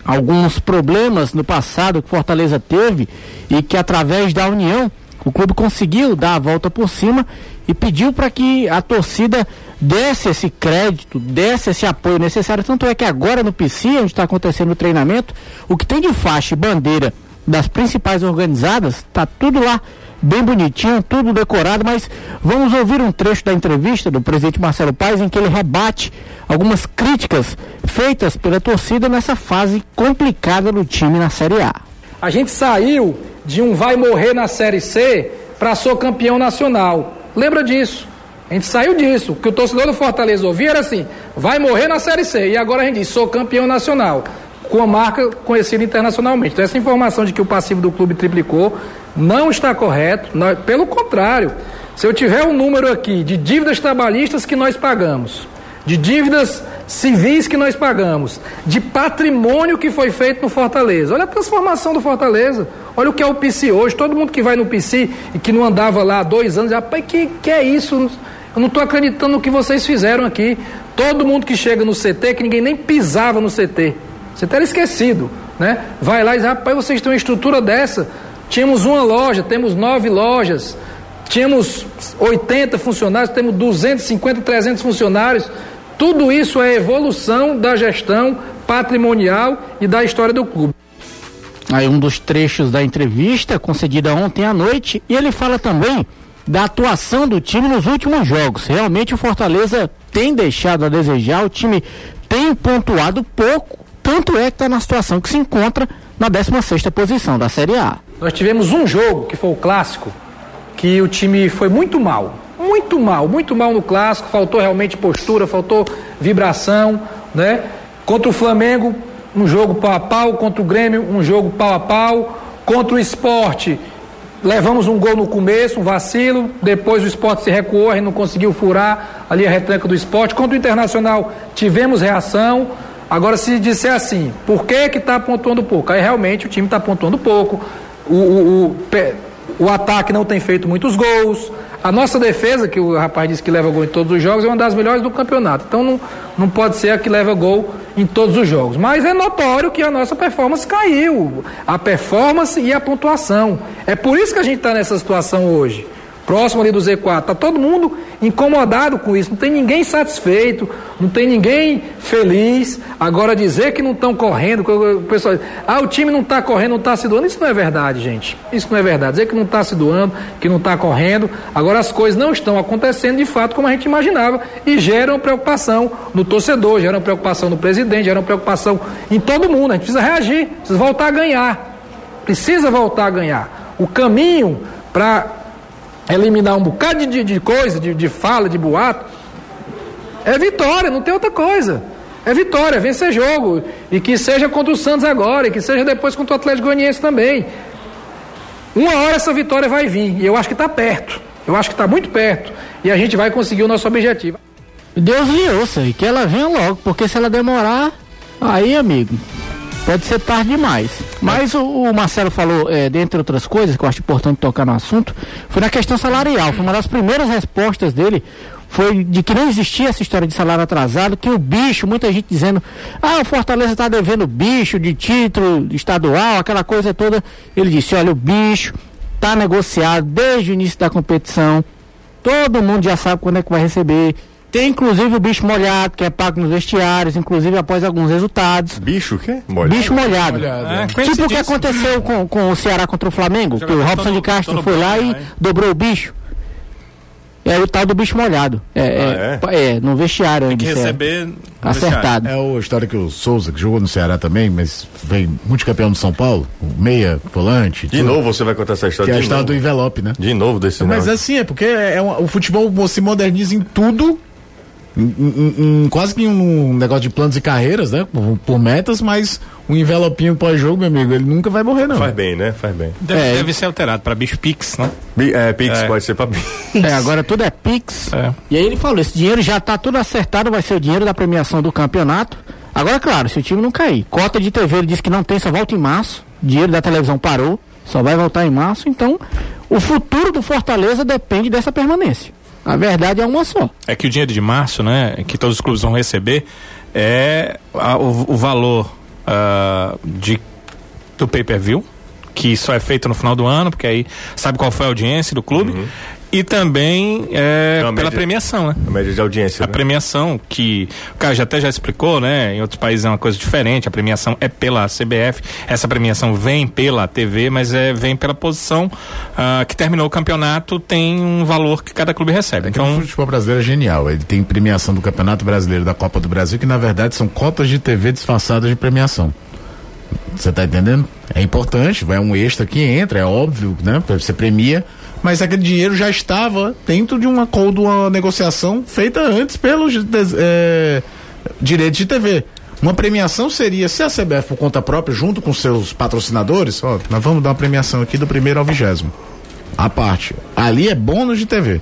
alguns problemas no passado que Fortaleza teve e que através da união o clube conseguiu dar a volta por cima e pediu para que a torcida desse esse crédito, desse esse apoio necessário. Tanto é que agora no PC, onde está acontecendo o treinamento, o que tem de faixa e bandeira das principais organizadas, está tudo lá bem bonitinho, tudo decorado, mas vamos ouvir um trecho da entrevista do presidente Marcelo Paes em que ele rebate algumas críticas feitas pela torcida nessa fase complicada do time na Série A. A gente saiu de um vai morrer na Série C para sou campeão nacional. Lembra disso? A gente saiu disso. O que o torcedor do Fortaleza ouvia era assim: vai morrer na Série C. E agora a gente diz: sou campeão nacional. Com a marca conhecida internacionalmente. Então, essa informação de que o passivo do clube triplicou não está correto. Nós- pelo contrário, se eu tiver um número aqui de dívidas trabalhistas que nós pagamos, de dívidas civis que nós pagamos, de patrimônio que foi feito no Fortaleza. Olha a transformação do Fortaleza. Olha o que é o PC hoje. Todo mundo que vai no PC e que não andava lá há dois anos, rapaz, que, que é isso? Eu não estou acreditando no que vocês fizeram aqui. Todo mundo que chega no CT, que ninguém nem pisava no CT. Você era esquecido, né? Vai lá e diz, rapaz, vocês têm uma estrutura dessa. Tínhamos uma loja, temos nove lojas. Tínhamos 80 funcionários, temos 250, 300 funcionários. Tudo isso é evolução da gestão patrimonial e da história do clube. Aí um dos trechos da entrevista concedida ontem à noite e ele fala também da atuação do time nos últimos jogos. Realmente o Fortaleza tem deixado a desejar, o time tem pontuado pouco, tanto é que está na situação que se encontra na 16ª posição da Série A. Nós tivemos um jogo, que foi o clássico, que o time foi muito mal. Muito mal, muito mal no clássico, faltou realmente postura, faltou vibração, né? Contra o Flamengo, um jogo pau a pau, contra o Grêmio, um jogo pau a pau, contra o esporte, levamos um gol no começo, um vacilo, depois o esporte se recuou, gente não conseguiu furar ali a retranca do esporte. Contra o Internacional tivemos reação. Agora, se disser assim, por que que está pontuando pouco? Aí realmente o time está pontuando pouco, o, o, o, o ataque não tem feito muitos gols, a nossa defesa, que o rapaz disse que leva gol em todos os jogos, é uma das melhores do campeonato. Então não, não pode ser a que leva gol em todos os jogos. Mas é notório que a nossa performance caiu. A performance e a pontuação. É por isso que a gente está nessa situação hoje próximo ali do Z4. Está todo mundo incomodado com isso, não tem ninguém satisfeito, não tem ninguém feliz. Agora dizer que não estão correndo, o pessoal ah, o time não está correndo, não está se doando, isso não é verdade, gente. Isso não é verdade. Dizer que não está se doando, que não está correndo, agora as coisas não estão acontecendo de fato como a gente imaginava e geram preocupação no torcedor, geram preocupação no presidente, geram preocupação em todo mundo. A gente precisa reagir, precisa voltar a ganhar. Precisa voltar a ganhar. O caminho para eliminar um bocado de, de coisa, de, de fala, de boato, é vitória, não tem outra coisa. É vitória, vencer jogo. E que seja contra o Santos agora, e que seja depois contra o Atlético Goianiense também. Uma hora essa vitória vai vir, e eu acho que está perto. Eu acho que está muito perto. E a gente vai conseguir o nosso objetivo. Deus lhe ouça, e que ela venha logo, porque se ela demorar, aí, amigo, pode ser tarde demais. Mas o, o Marcelo falou, é, dentre outras coisas, que eu acho importante tocar no assunto, foi na questão salarial. Foi uma das primeiras respostas dele, foi de que não existia essa história de salário atrasado, que o bicho, muita gente dizendo, ah, o Fortaleza está devendo bicho de título estadual, aquela coisa toda. Ele disse, olha, o bicho está negociado desde o início da competição, todo mundo já sabe quando é que vai receber tem inclusive o bicho molhado, que é pago nos vestiários, inclusive após alguns resultados. Bicho o quê? Molhado. Bicho molhado. molhado. É, tipo o que aconteceu com, com o Ceará contra o Flamengo, que o Robson de Castro foi lá e dobrou o bicho. É o tal do bicho molhado. É, ah, é? é? é no vestiário. Tem que receber acertado. É a história que o Souza, que jogou no Ceará também, mas vem multicampeão do São Paulo, meia, volante. De tudo. novo você vai contar essa história. Que é a história do envelope, né? De novo desse Mas não. assim, é porque é, é um, o futebol se moderniza em tudo em, em, quase que um negócio de planos e carreiras, né? Por, por metas, mas um envelopinho pós-jogo, meu amigo, ele nunca vai morrer, não. Faz bem, né? Faz bem. Deve, é, deve ser alterado para bicho Pix, né? É, Pix é. pode ser para Pix. É, agora tudo é Pix. É. E aí ele falou: esse dinheiro já tá tudo acertado, vai ser o dinheiro da premiação do campeonato. Agora, claro, se o time não cair. Cota de TV ele disse que não tem, só volta em março. Dinheiro da televisão parou, só vai voltar em março. Então, o futuro do Fortaleza depende dessa permanência. A verdade é uma só. É que o dinheiro de março, né, que todos os clubes vão receber, é a, o, o, valor uh, de, do pay-per-view, que só é feito no final do ano, porque aí sabe qual foi a audiência do clube. Uhum. E também é, então, pela média, premiação, né? A média de audiência. A né? premiação, que o cara já até já explicou, né? Em outros países é uma coisa diferente. A premiação é pela CBF. Essa premiação vem pela TV, mas é, vem pela posição uh, que terminou o campeonato, tem um valor que cada clube recebe. É então, o futebol brasileiro é genial. Ele tem premiação do Campeonato Brasileiro da Copa do Brasil, que na verdade são cotas de TV disfarçadas de premiação. Você tá entendendo? É importante, vai um extra que entra, é óbvio, né? Você premia mas aquele dinheiro já estava dentro de uma, de uma negociação feita antes pelos é, direitos de TV. Uma premiação seria, se a CBF por conta própria, junto com seus patrocinadores, ó, nós vamos dar uma premiação aqui do primeiro ao vigésimo. A parte. Ali é bônus de TV.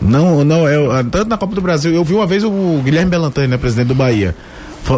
Não, não é. Tanto na Copa do Brasil, eu vi uma vez o Guilherme Belantani, né, presidente do Bahia,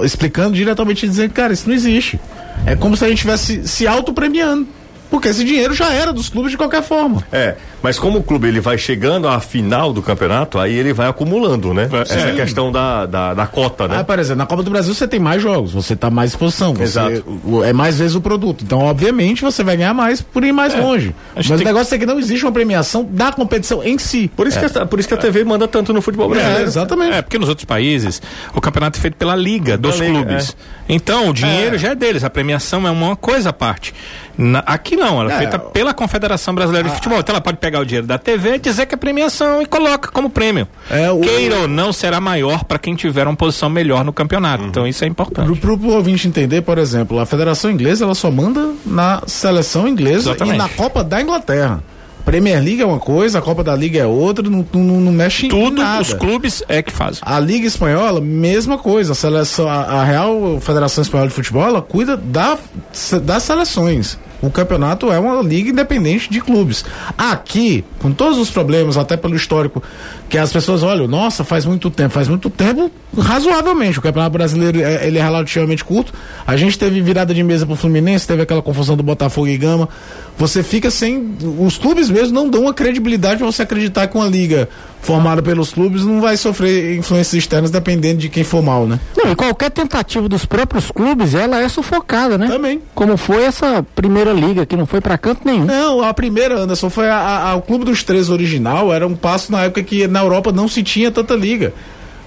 explicando diretamente dizendo, cara, isso não existe. É como se a gente estivesse se auto-premiando. Porque esse dinheiro já era dos clubes de qualquer forma. É, mas como o clube ele vai chegando à final do campeonato, aí ele vai acumulando, né? Sim. Essa questão da, da, da, cota, né? Ah, por exemplo, na Copa do Brasil você tem mais jogos, você tá mais exposição, você, Exato. é mais vezes o produto. Então, obviamente, você vai ganhar mais por ir mais é. longe. Mas o negócio é que não existe uma premiação da competição em si. Por isso, é. que, a, por isso que a TV manda tanto no futebol brasileiro. É, exatamente. É, porque nos outros países o campeonato é feito pela liga dos liga, clubes. É. Então, o dinheiro é. já é deles, a premiação é uma coisa à parte. Na, aqui não, ela é, feita pela Confederação Brasileira de Futebol. Então ela pode pegar o dinheiro da TV, dizer que é premiação e coloca como prêmio. É, o, Queira ou não, será maior para quem tiver uma posição melhor no campeonato. Uhum. Então isso é importante. Para o ouvinte entender, por exemplo, a Federação Inglesa ela só manda na seleção inglesa Exatamente. e na Copa da Inglaterra. Premier League é uma coisa, a Copa da Liga é outra, não, não, não mexe Tudo em nada. os clubes é que fazem. A Liga Espanhola, mesma coisa. A, seleção, a, a Real Federação Espanhola de Futebol, ela cuida da, das seleções. O campeonato é uma liga independente de clubes. Aqui, com todos os problemas, até pelo histórico, que as pessoas olham, nossa, faz muito tempo, faz muito tempo, razoavelmente. O campeonato brasileiro é, ele é relativamente curto. A gente teve virada de mesa pro Fluminense, teve aquela confusão do Botafogo e Gama. Você fica sem. Os clubes mesmo não dão uma credibilidade para você acreditar que uma liga formada pelos clubes não vai sofrer influências externas dependendo de quem for mal, né? Não, e qualquer tentativa dos próprios clubes, ela é sufocada, né? Também. Como foi essa primeira liga, que não foi pra canto nenhum. Não, a primeira, Anderson, foi a, a, o Clube dos Três original, era um passo na época que na Europa não se tinha tanta liga.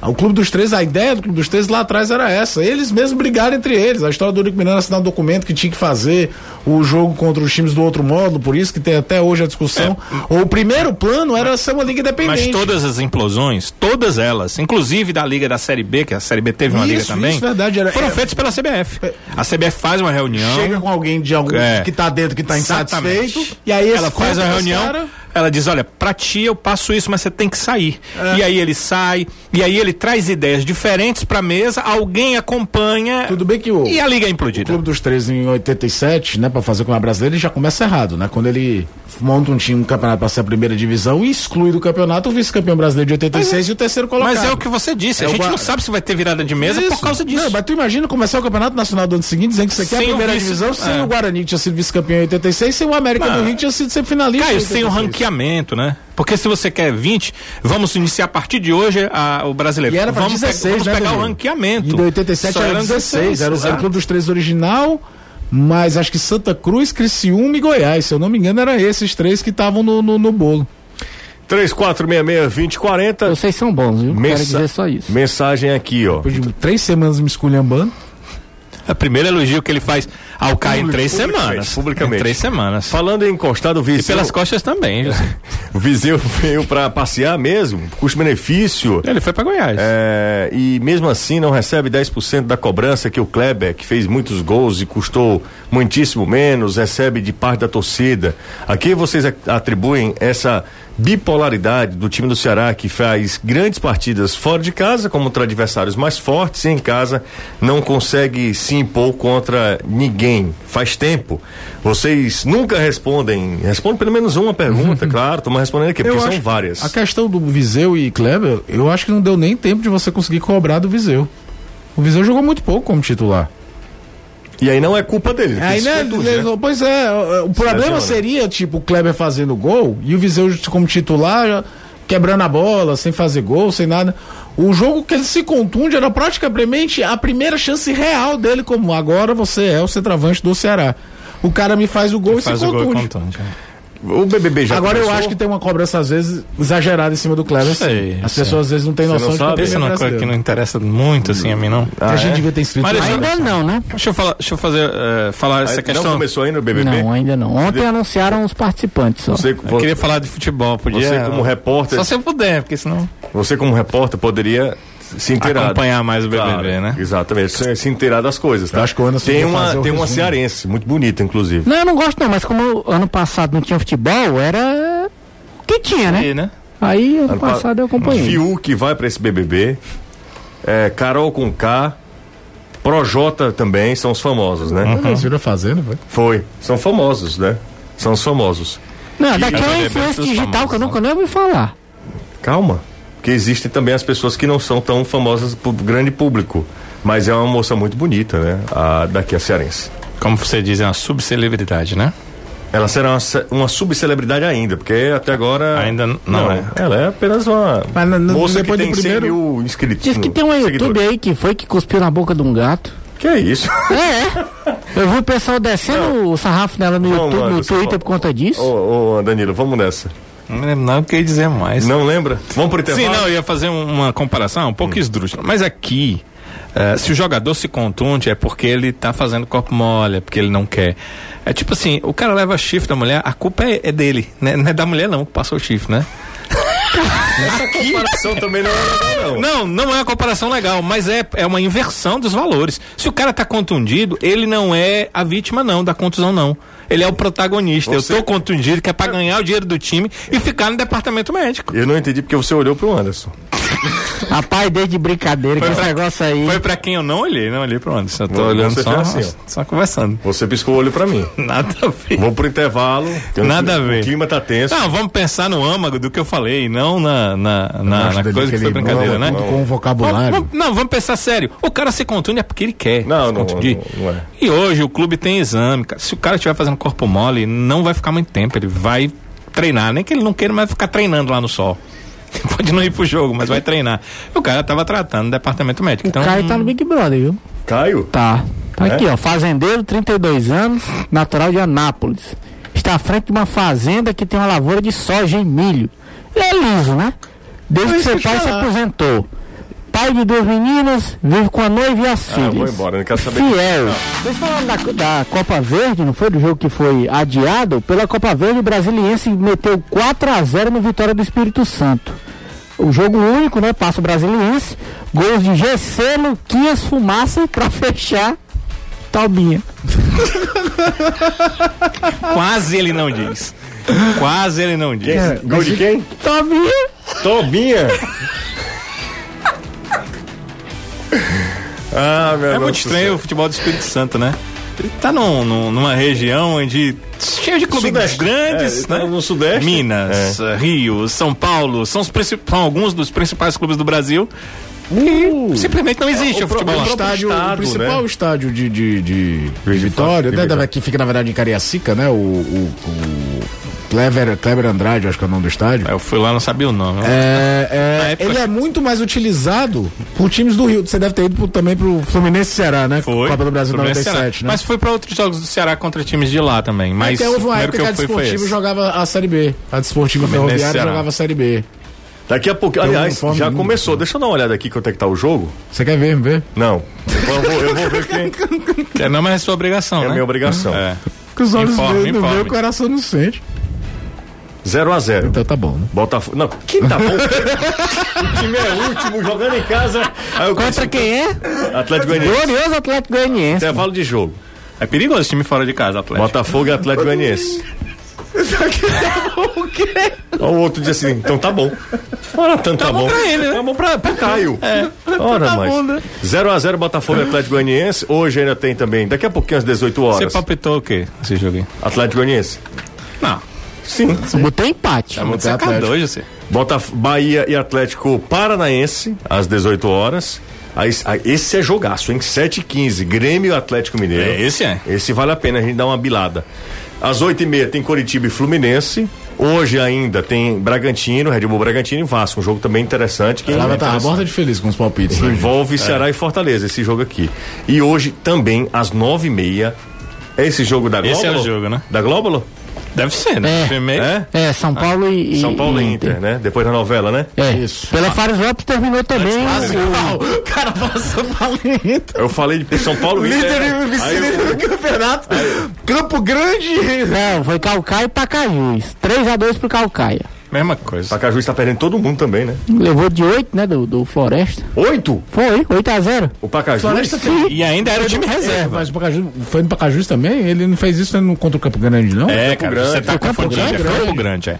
O Clube dos Três, a ideia do Clube dos Três lá atrás era essa. Eles mesmos brigaram entre eles. A história do Eurico Miranda assinar um documento que tinha que fazer o jogo contra os times do outro modo, por isso que tem até hoje a discussão. É. O primeiro plano era ser uma liga independente. Mas todas as implosões, todas elas, inclusive da liga da Série B, que a Série B teve uma isso, liga também, isso, verdade, era, foram é, feitas pela CBF. É, a CBF faz uma reunião. Chega com alguém de algum é. que está dentro, que está insatisfeito, e aí ela faz a reunião. Cara, ela diz: olha, pra ti eu passo isso, mas você tem que sair. É. E aí ele sai, e aí ele traz ideias diferentes pra mesa, alguém acompanha. Tudo bem que o. E a liga é implodida. O Clube dos Três em 87, né, pra fazer com a brasileira, ele já começa errado, né? Quando ele monta um time, um campeonato pra ser a primeira divisão e exclui do campeonato o vice-campeão brasileiro de 86 é. e o terceiro colocado. Mas é o que você disse, é a gente não sabe se vai ter virada de mesa isso. por causa disso. Não, mas tu imagina começar o campeonato nacional do ano seguinte dizendo que você quer a primeira divisão sem é. o Guarani que tinha sido vice-campeão em 86, sem o América do Rio que tinha sido sempre finalista. Caio, sem o ranqueamento, né? Porque se você quer 20, vamos iniciar a partir de hoje a, o brasileiro. E era vamos, 16, pe vamos né, pegar o ranqueamento. E de 87 Só era 16, era, era o Clube dos Três original, mas acho que Santa Cruz, Criciúma e Goiás, se eu não me engano, eram esses três que estavam no, no, no bolo. 3466-2040. Vocês são bons, viu? Mensa Quero dizer só isso. Mensagem aqui, ó. Depois de três semanas me esculhambando. A primeira elogio que ele faz ao Caio em três semanas. Publicamente. Em três semanas. Falando em encostado, o Viseu. E pelas costas também. o Viseu veio para passear mesmo, custo-benefício. Ele foi para Goiás. É, e mesmo assim não recebe 10% da cobrança que o Kleber, que fez muitos gols e custou muitíssimo menos, recebe de parte da torcida. Aqui vocês atribuem essa bipolaridade do time do Ceará que faz grandes partidas fora de casa contra adversários mais fortes e em casa não consegue se impor contra ninguém. Faz tempo. Vocês nunca respondem, respondem pelo menos uma pergunta, claro, estamos respondendo aqui, porque são várias. A questão do Viseu e Kleber, eu acho que não deu nem tempo de você conseguir cobrar do Viseu. O Viseu jogou muito pouco como titular. E aí não é culpa dele. Aí, né, né? Pois é, o problema seria, tipo, o Kleber fazendo gol e o Viseu como titular quebrando a bola, sem fazer gol, sem nada. O jogo que ele se contunde era praticamente a primeira chance real dele, como agora você é o centroavante do Ceará. O cara me faz o gol ele e se contunde. Gol, contunde é. O BBB já Agora começou? eu acho que tem uma cobrança às vezes exagerada em cima do Cleber. Sei, As sei. pessoas às vezes não têm noção não de que Isso é uma coisa que não interessa muito assim a mim não. Ah, a gente é? devia ter inscrito. Mas ainda não, né? Deixa eu falar, deixa eu fazer uh, falar essa questão. Não começou ainda o BBB? Não, ainda não. Ontem anunciaram os participantes só. Você, eu queria falar de futebol, podia. Você como repórter. Só se eu puder, porque senão. Você como repórter poderia se inteirar. Acompanhar mais o BBB, claro, né? Exatamente, se, se inteirar das coisas. Tá? Acho que o Anderson tem uma, tem uma cearense, muito bonita, inclusive. Não, eu não gosto não, mas como ano passado não tinha futebol, era o que tinha, né? né? Aí ano, ano passado pa... eu acompanhei. Fiu que vai para esse BBB, é, Carol com K, Projota também são os famosos, né? Uhum. Eles viram fazendo, foi? Foi, são famosos, né? São os famosos. Não, daqui é uma influência digital que eu nunca nem ouvi falar. Calma que existem também as pessoas que não são tão famosas para o grande público. Mas é uma moça muito bonita, né? A, daqui a cearense. Como você diz, é uma subcelebridade, né? Ela será uma, uma subcelebridade ainda, porque até agora. Ainda não, não é. Ela é apenas uma Mas, no, moça que tem primeiro... 100 mil inscritos. Diz que tem um YouTube aí que foi que cuspiu na boca de um gato. Que é isso? É. Eu vi o pessoal descendo não. o sarrafo nela no Vamos, YouTube, no Twitter por conta disso. Ô, ô, Danilo, vamos nessa. Não lembro não o que ia dizer mais. Não lembra? Vamos pro intervalo? Sim, não, eu ia fazer uma comparação um pouco hum. esdrúxula. Mas aqui, uh, se o jogador se contunde é porque ele tá fazendo corpo mole, é porque ele não quer. É tipo assim, o cara leva chifre da mulher, a culpa é, é dele, né? não é da mulher não que passou o chifre, né? Essa comparação também não é legal, não. Não, não é uma comparação legal, mas é, é uma inversão dos valores. Se o cara tá contundido, ele não é a vítima, não, da contusão, não. Ele é o protagonista. Você... Eu tô contundido, que é pra ganhar o dinheiro do time e ficar no departamento médico. Eu não entendi porque você olhou pro Anderson. Rapaz, desde brincadeira, que Foi esse pra- negócio aí. Foi pra quem eu não olhei, não olhei pra onde. Só tô Você olhando só, assim, ó. só conversando. Você piscou o olho pra mim. Nada a ver. Vou pro intervalo. que Nada a ver. O clima tá tenso. Não, vamos pensar no âmago do que eu falei, não na, na, na, na coisa que foi brincadeira, não, né? tudo Com o vocabulário. Vamos- não, vamos pensar sério. O cara se contunde é porque ele quer. Não, se não, não- não é. E hoje o clube tem exame. cara. Se o cara estiver fazendo corpo mole, não vai ficar muito tempo. Ele vai treinar. Nem que ele não queira, mas vai ficar treinando lá no sol. Pode não ir pro jogo, mas vai treinar. O cara tava tratando no departamento médico. O Então, Caio tá no Big Brother, viu? Caio? Tá. Tá É? aqui, ó. Fazendeiro, 32 anos, natural de Anápolis. Está à frente de uma fazenda que tem uma lavoura de soja e milho. Ele é liso, né? Desde que seu pai se aposentou. Pai de duas meninas, vive com a noiva e as Ah, filhas. eu vou embora, não quero saber Fiel. Vocês falaram da, da Copa Verde, não foi? Do jogo que foi adiado? Pela Copa Verde, o Brasiliense meteu 4 a 0 no Vitória do Espírito Santo. O jogo único, né? Passa o Brasiliense. Gols de GC, Luquinhas, Fumaça pra fechar. Talbinha. quase ele não diz. Quase ele não diz. Quem? Gol de quem? Talbinha. Tobinha. Ah, meu É Deus muito estranho céu. o futebol do Espírito Santo, né? Ele tá num- num- numa região onde cheio de clubes Sudeste. grandes, É, tá né? no Sudeste. Minas, eh, Rio, São Paulo, são, os são alguns dos principais clubes do Brasil. Uh, Simplesmente não existe É, o, o futebol O estádio, estado, o principal né? estádio de, de, de, de Vitória, de né, Vitória. da- que fica na verdade em Cariacica, né? O, o, o Clever, Clever Andrade, acho que é o nome do estádio. Eu fui lá, não sabia o nome. É, é, ele é muito mais utilizado por times do Rio. Você deve ter ido pro- também pro Fluminense e Ceará, né? Foi. Copa do Brasil Fluminense 97, Ceará. né? Mas foi pra outros jogos do Ceará contra times de lá também. Mas Até houve o uma época que, que a Desportiva jogava a Série B. A Desportiva Fluminense Ferroviária jogava a Série B. Daqui a pouco, um aliás, já começou. Deixa eu dar uma olhada aqui quanto é que tá o jogo. Você quer ver, ver? Não. Eu vou, eu vou ver quem É, não, mas é sua obrigação, é né? minha obrigação. É. Que os olhos Informe, veem, não vê, o coração não sente. 0 a 0 Então tá bom, né? Botafogo. Não, que tá bom. o time é último, jogando em casa. Aí eu Contra quem é? Atlético Goianiense. Glorioso Atlético Goianiense. Intervalo de jogo. É perigoso esse time fora de casa, Atlético. Botafogo e Atlético Goianiense. Olha o outro diz assim, então tá bom. Ora, tanto tá, bom. pra ele, né? Tá bom pra, pro Caio. É. Ora, tá mas. bom, né? 0x0 Botafogo e Atlético Goianiense. Hoje ainda tem também, daqui a pouquinho às 18 Você horas. palpitou o quê? Esse jogo aí? Atlético Goianiense. Não. Sim. Botou empate. É muito sacador, José. Botaf Bahia e Atlético Paranaense, às 18 horas. Aí, aí, esse é jogaço, hein? 7 h 15 Grêmio e Atlético Mineiro. É, esse é. Esse vale a pena a gente dar uma bilada. Às 8 h 30 tem Coritiba e Fluminense. Hoje ainda tem Bragantino, Red Bull Bragantino e Vasco. Um jogo também interessante. Que Flávia tá a borda de feliz com os palpites. né? envolve Ceará e Fortaleza, esse jogo aqui. E hoje também, às 9 h 30 é esse jogo da Glóbulo? Esse é o jogo, né? Da Glóbulo? Deve ser, né? É. Primeiro. É? É, São Paulo e, e- São Paulo e e Inter, né? Depois da novela, né? É, Isso. Pela Fares Lopes terminou também. o- O cara passou falando. Eu falei de São Paulo e Inter. Líder e Aí vice-líder eu- do campeonato. Campo Grande. Não, foi Calcaia e Pacajus. 3x2 pro Calcaia. Mesma coisa. Pacaju está perdendo todo mundo também, né? Levou de 8, né, do, do Floresta. Oito? Foi, 8x0. O Pacaju? Floresta Sim. E ainda era o time reserva. Mas o Pacajus, foi no Pacajus também? Ele não fez isso no- contra o Campo Grande, não? É, Campo cara, Grande. você tá Foi Campo confundindo. É Grande. Campo Grande, é.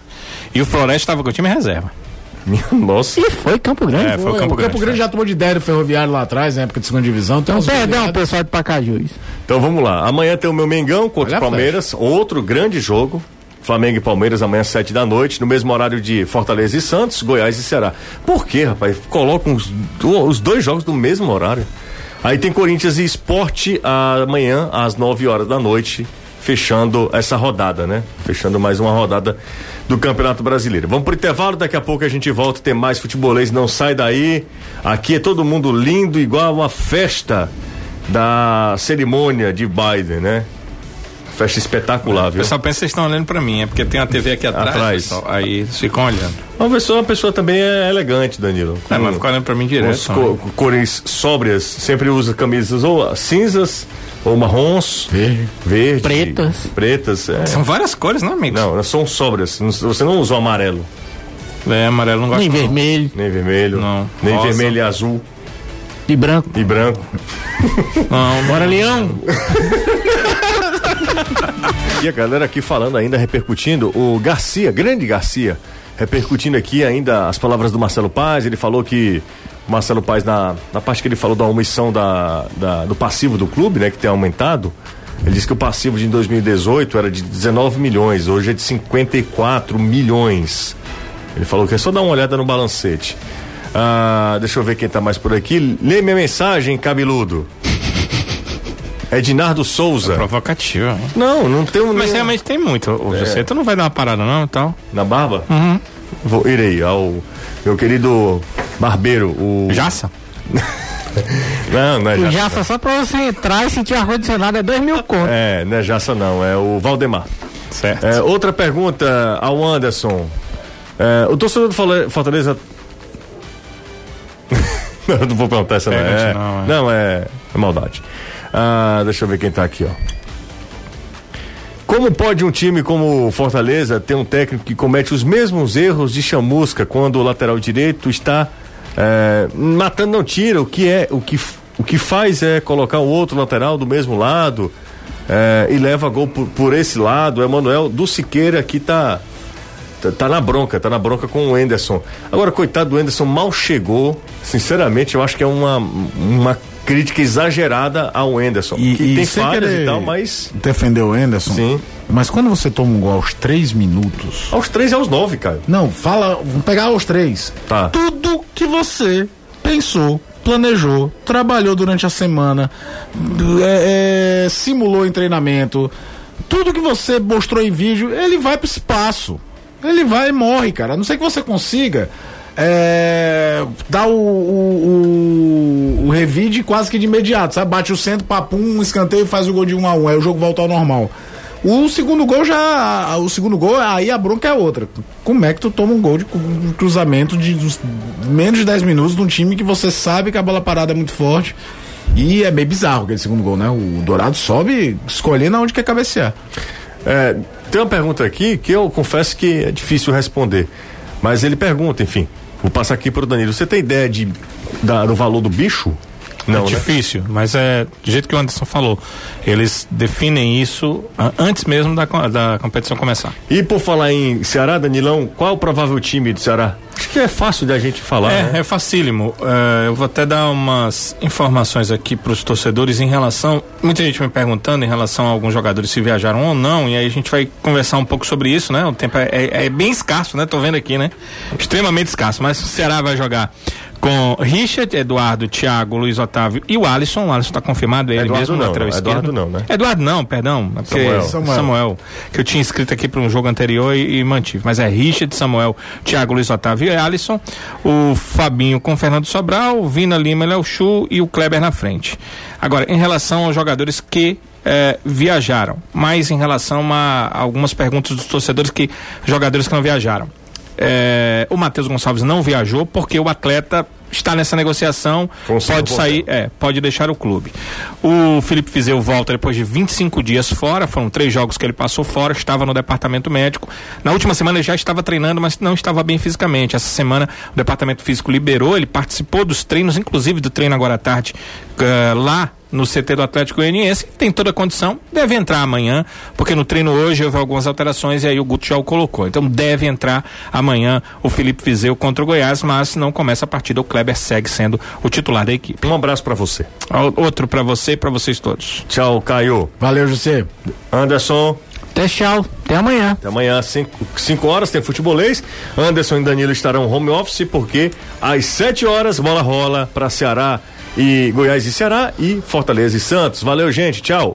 E o Floresta tava com o time reserva. Minha nossa. E foi Campo Grande. É, foi o Campo o Campo Grande, Grande já tomou de ideia do Ferroviário lá atrás, na época de segunda divisão. Então, os Perdão, pessoal de Pacajus. Então vamos lá. Amanhã tem o meu Mengão contra Olha o a Palmeiras. Outro grande jogo. Flamengo e Palmeiras amanhã às sete da noite, no mesmo horário de Fortaleza e Santos, Goiás e Ceará. Por que, rapaz? Colocam os, os dois jogos no mesmo horário. Aí tem Corinthians e Esporte amanhã às 9 horas da noite, fechando essa rodada, né? Fechando mais uma rodada do Campeonato Brasileiro. Vamos pro intervalo, daqui a pouco a gente volta, tem mais futebolês, não sai daí. Aqui é todo mundo lindo, igual uma festa da cerimônia de Biden, né? Festa espetacular, O viu? pessoal pensa que vocês estão olhando pra mim, é porque tem uma TV aqui atrás. Atrás. pessoal, aí ficam olhando. Uma pessoa, uma pessoa também é elegante, Danilo. É, Com- mas fica olhando pra mim direto. as co- cores sóbrias, sempre usa camisas ou cinzas ou marrons, Verde. verde, Pretas. pretas. é. São várias cores, não, amigo? Não, elas são sóbrias. Você não usa o amarelo, É, amarelo não gosta. Nem não. vermelho, nem vermelho, Não. nem Rosa. vermelho e azul de branco. e branco. Não, Bora, Leão. E a galera aqui falando ainda, repercutindo, o Garcia, grande Garcia, repercutindo aqui ainda as palavras do Marcelo Paz. Ele falou que Marcelo Paz, na, na parte que ele falou da omissão da, da, do passivo do clube, né, que tem aumentado, ele disse que o passivo de 2018 era de 19 milhões, hoje é de 54 milhões. Ele falou que é só dar uma olhada no balancete. Ah, deixa eu ver quem tá mais por aqui. Lê minha mensagem, cabeludo. Ednardo Souza. Provocativo, hein? Não, não tem um. Mas nenhum- realmente tem muito. O José, tu não vai dar uma parada não e tal. Na barba? Vou, irei ao meu querido barbeiro, o. Jaça? Não, não é O Jaça. Jaça, só pra você entrar e sentir ar-condicionado é dois mil conto. É, não é Jaça não, é o Valdemar. Certo. É, outra pergunta ao Anderson. É, o torcedor do Fortaleza. não, eu não vou perguntar essa não. É, não, é. não, é, é maldade. Ah, deixa eu ver quem tá aqui, ó. Como pode um time como Fortaleza ter um técnico que comete os mesmos erros de chamusca quando o lateral direito está é, matando não tira? O que é o que o que faz é colocar o outro lateral do mesmo lado é, e leva gol por, por esse lado. O Emanuel do Siqueira que tá, tá tá na bronca, tá na bronca com o Enderson. Agora coitado do Enderson mal chegou. Sinceramente, eu acho que é uma uma crítica exagerada ao Enderson. E, que e tem falhas e tal, mas Defendeu o Anderson. Sim. Mas quando você toma um gol aos três minutos. Aos três e aos nove, cara. Não, fala. Vamos pegar os três. Tá. Tudo que você pensou, planejou, trabalhou durante a semana, é, é, simulou em treinamento, tudo que você mostrou em vídeo, ele vai pro espaço. Ele vai e morre, cara. A não sei que você consiga. É, dar o, o, o, o revide quase que de imediato, sabe? Bate o centro, papum, um escanteio faz o gol de 1 um a 1 um, aí o jogo volta ao normal. O segundo gol já. O segundo gol, aí a bronca é outra. Como é que tu toma um gol de cru- de cruzamento de menos de 10 minutos de um time que você sabe que a bola parada é muito forte? E é meio bizarro aquele segundo gol, né? O Dourado sobe escolhendo aonde quer cabecear. É, tem uma pergunta aqui que eu confesso que é difícil responder. Mas ele pergunta, enfim. Vou passar aqui pro Danilo. Você tem ideia de, da- do valor do bicho? Não, é né? difícil, mas é do jeito que o Anderson falou. Eles definem isso antes mesmo da, da competição começar. E por falar em Ceará, Danilão, qual é o provável time do Ceará? Acho que é fácil da gente falar. É, né? é facílimo. É, eu vou até dar umas informações aqui para os torcedores em relação. Muita gente me perguntando em relação a alguns jogadores se viajaram ou não, e aí a gente vai conversar um pouco sobre isso, né? O tempo é, é- é bem escasso, né? Tô vendo aqui, né? Extremamente escasso. Mas o Ceará vai jogar com Richard, Eduardo, Thiago, Luiz Otávio e o Alisson. O Alisson está confirmado, ele Eduardo mesmo, não, lateral Eduardo esquerdo. não, né? Eduardo não, perdão. é Samuel. Samuel. Samuel, que eu tinha escrito aqui para um jogo anterior e, e mantive. Mas é Richard, Samuel, Thiago Luiz Otávio e Alisson, o Fabinho com Fernando Sobral, o Vina Lima, Léo Chu e o Kleber na frente. Agora, em relação aos jogadores que eh, viajaram, mais em relação a, algumas perguntas dos torcedores que jogadores que não viajaram. Eh, o Matheus Gonçalves não viajou porque o atleta está nessa negociação, Conseguiu pode voltar. sair é, pode deixar o clube. O Felipe Fizeu volta depois de 25 dias fora, foram três jogos que ele passou fora, estava no departamento médico. Na última semana ele já estava treinando, mas não estava bem fisicamente. Essa semana o departamento físico liberou, ele participou dos treinos, inclusive do treino agora à tarde, eh, lá no CT do Atlético Goianiense, tem toda a condição, deve entrar amanhã, porque no treino hoje houve algumas alterações e aí o Guto já o colocou. Então deve entrar amanhã o Felipe Fizeu contra o Goiás, mas não começa a partida, o Kleber segue sendo o titular da equipe. Um abraço pra você. Outro pra você e pra vocês todos. Tchau, Caio. Valeu, José. Anderson, Até tchau. Até amanhã. até amanhã, 5 horas, tem futebolês. Anderson e Danilo estarão home office, porque às 7 horas bola rola pra Ceará e Goiás e Ceará e Fortaleza e Santos. Valeu, gente. Tchau.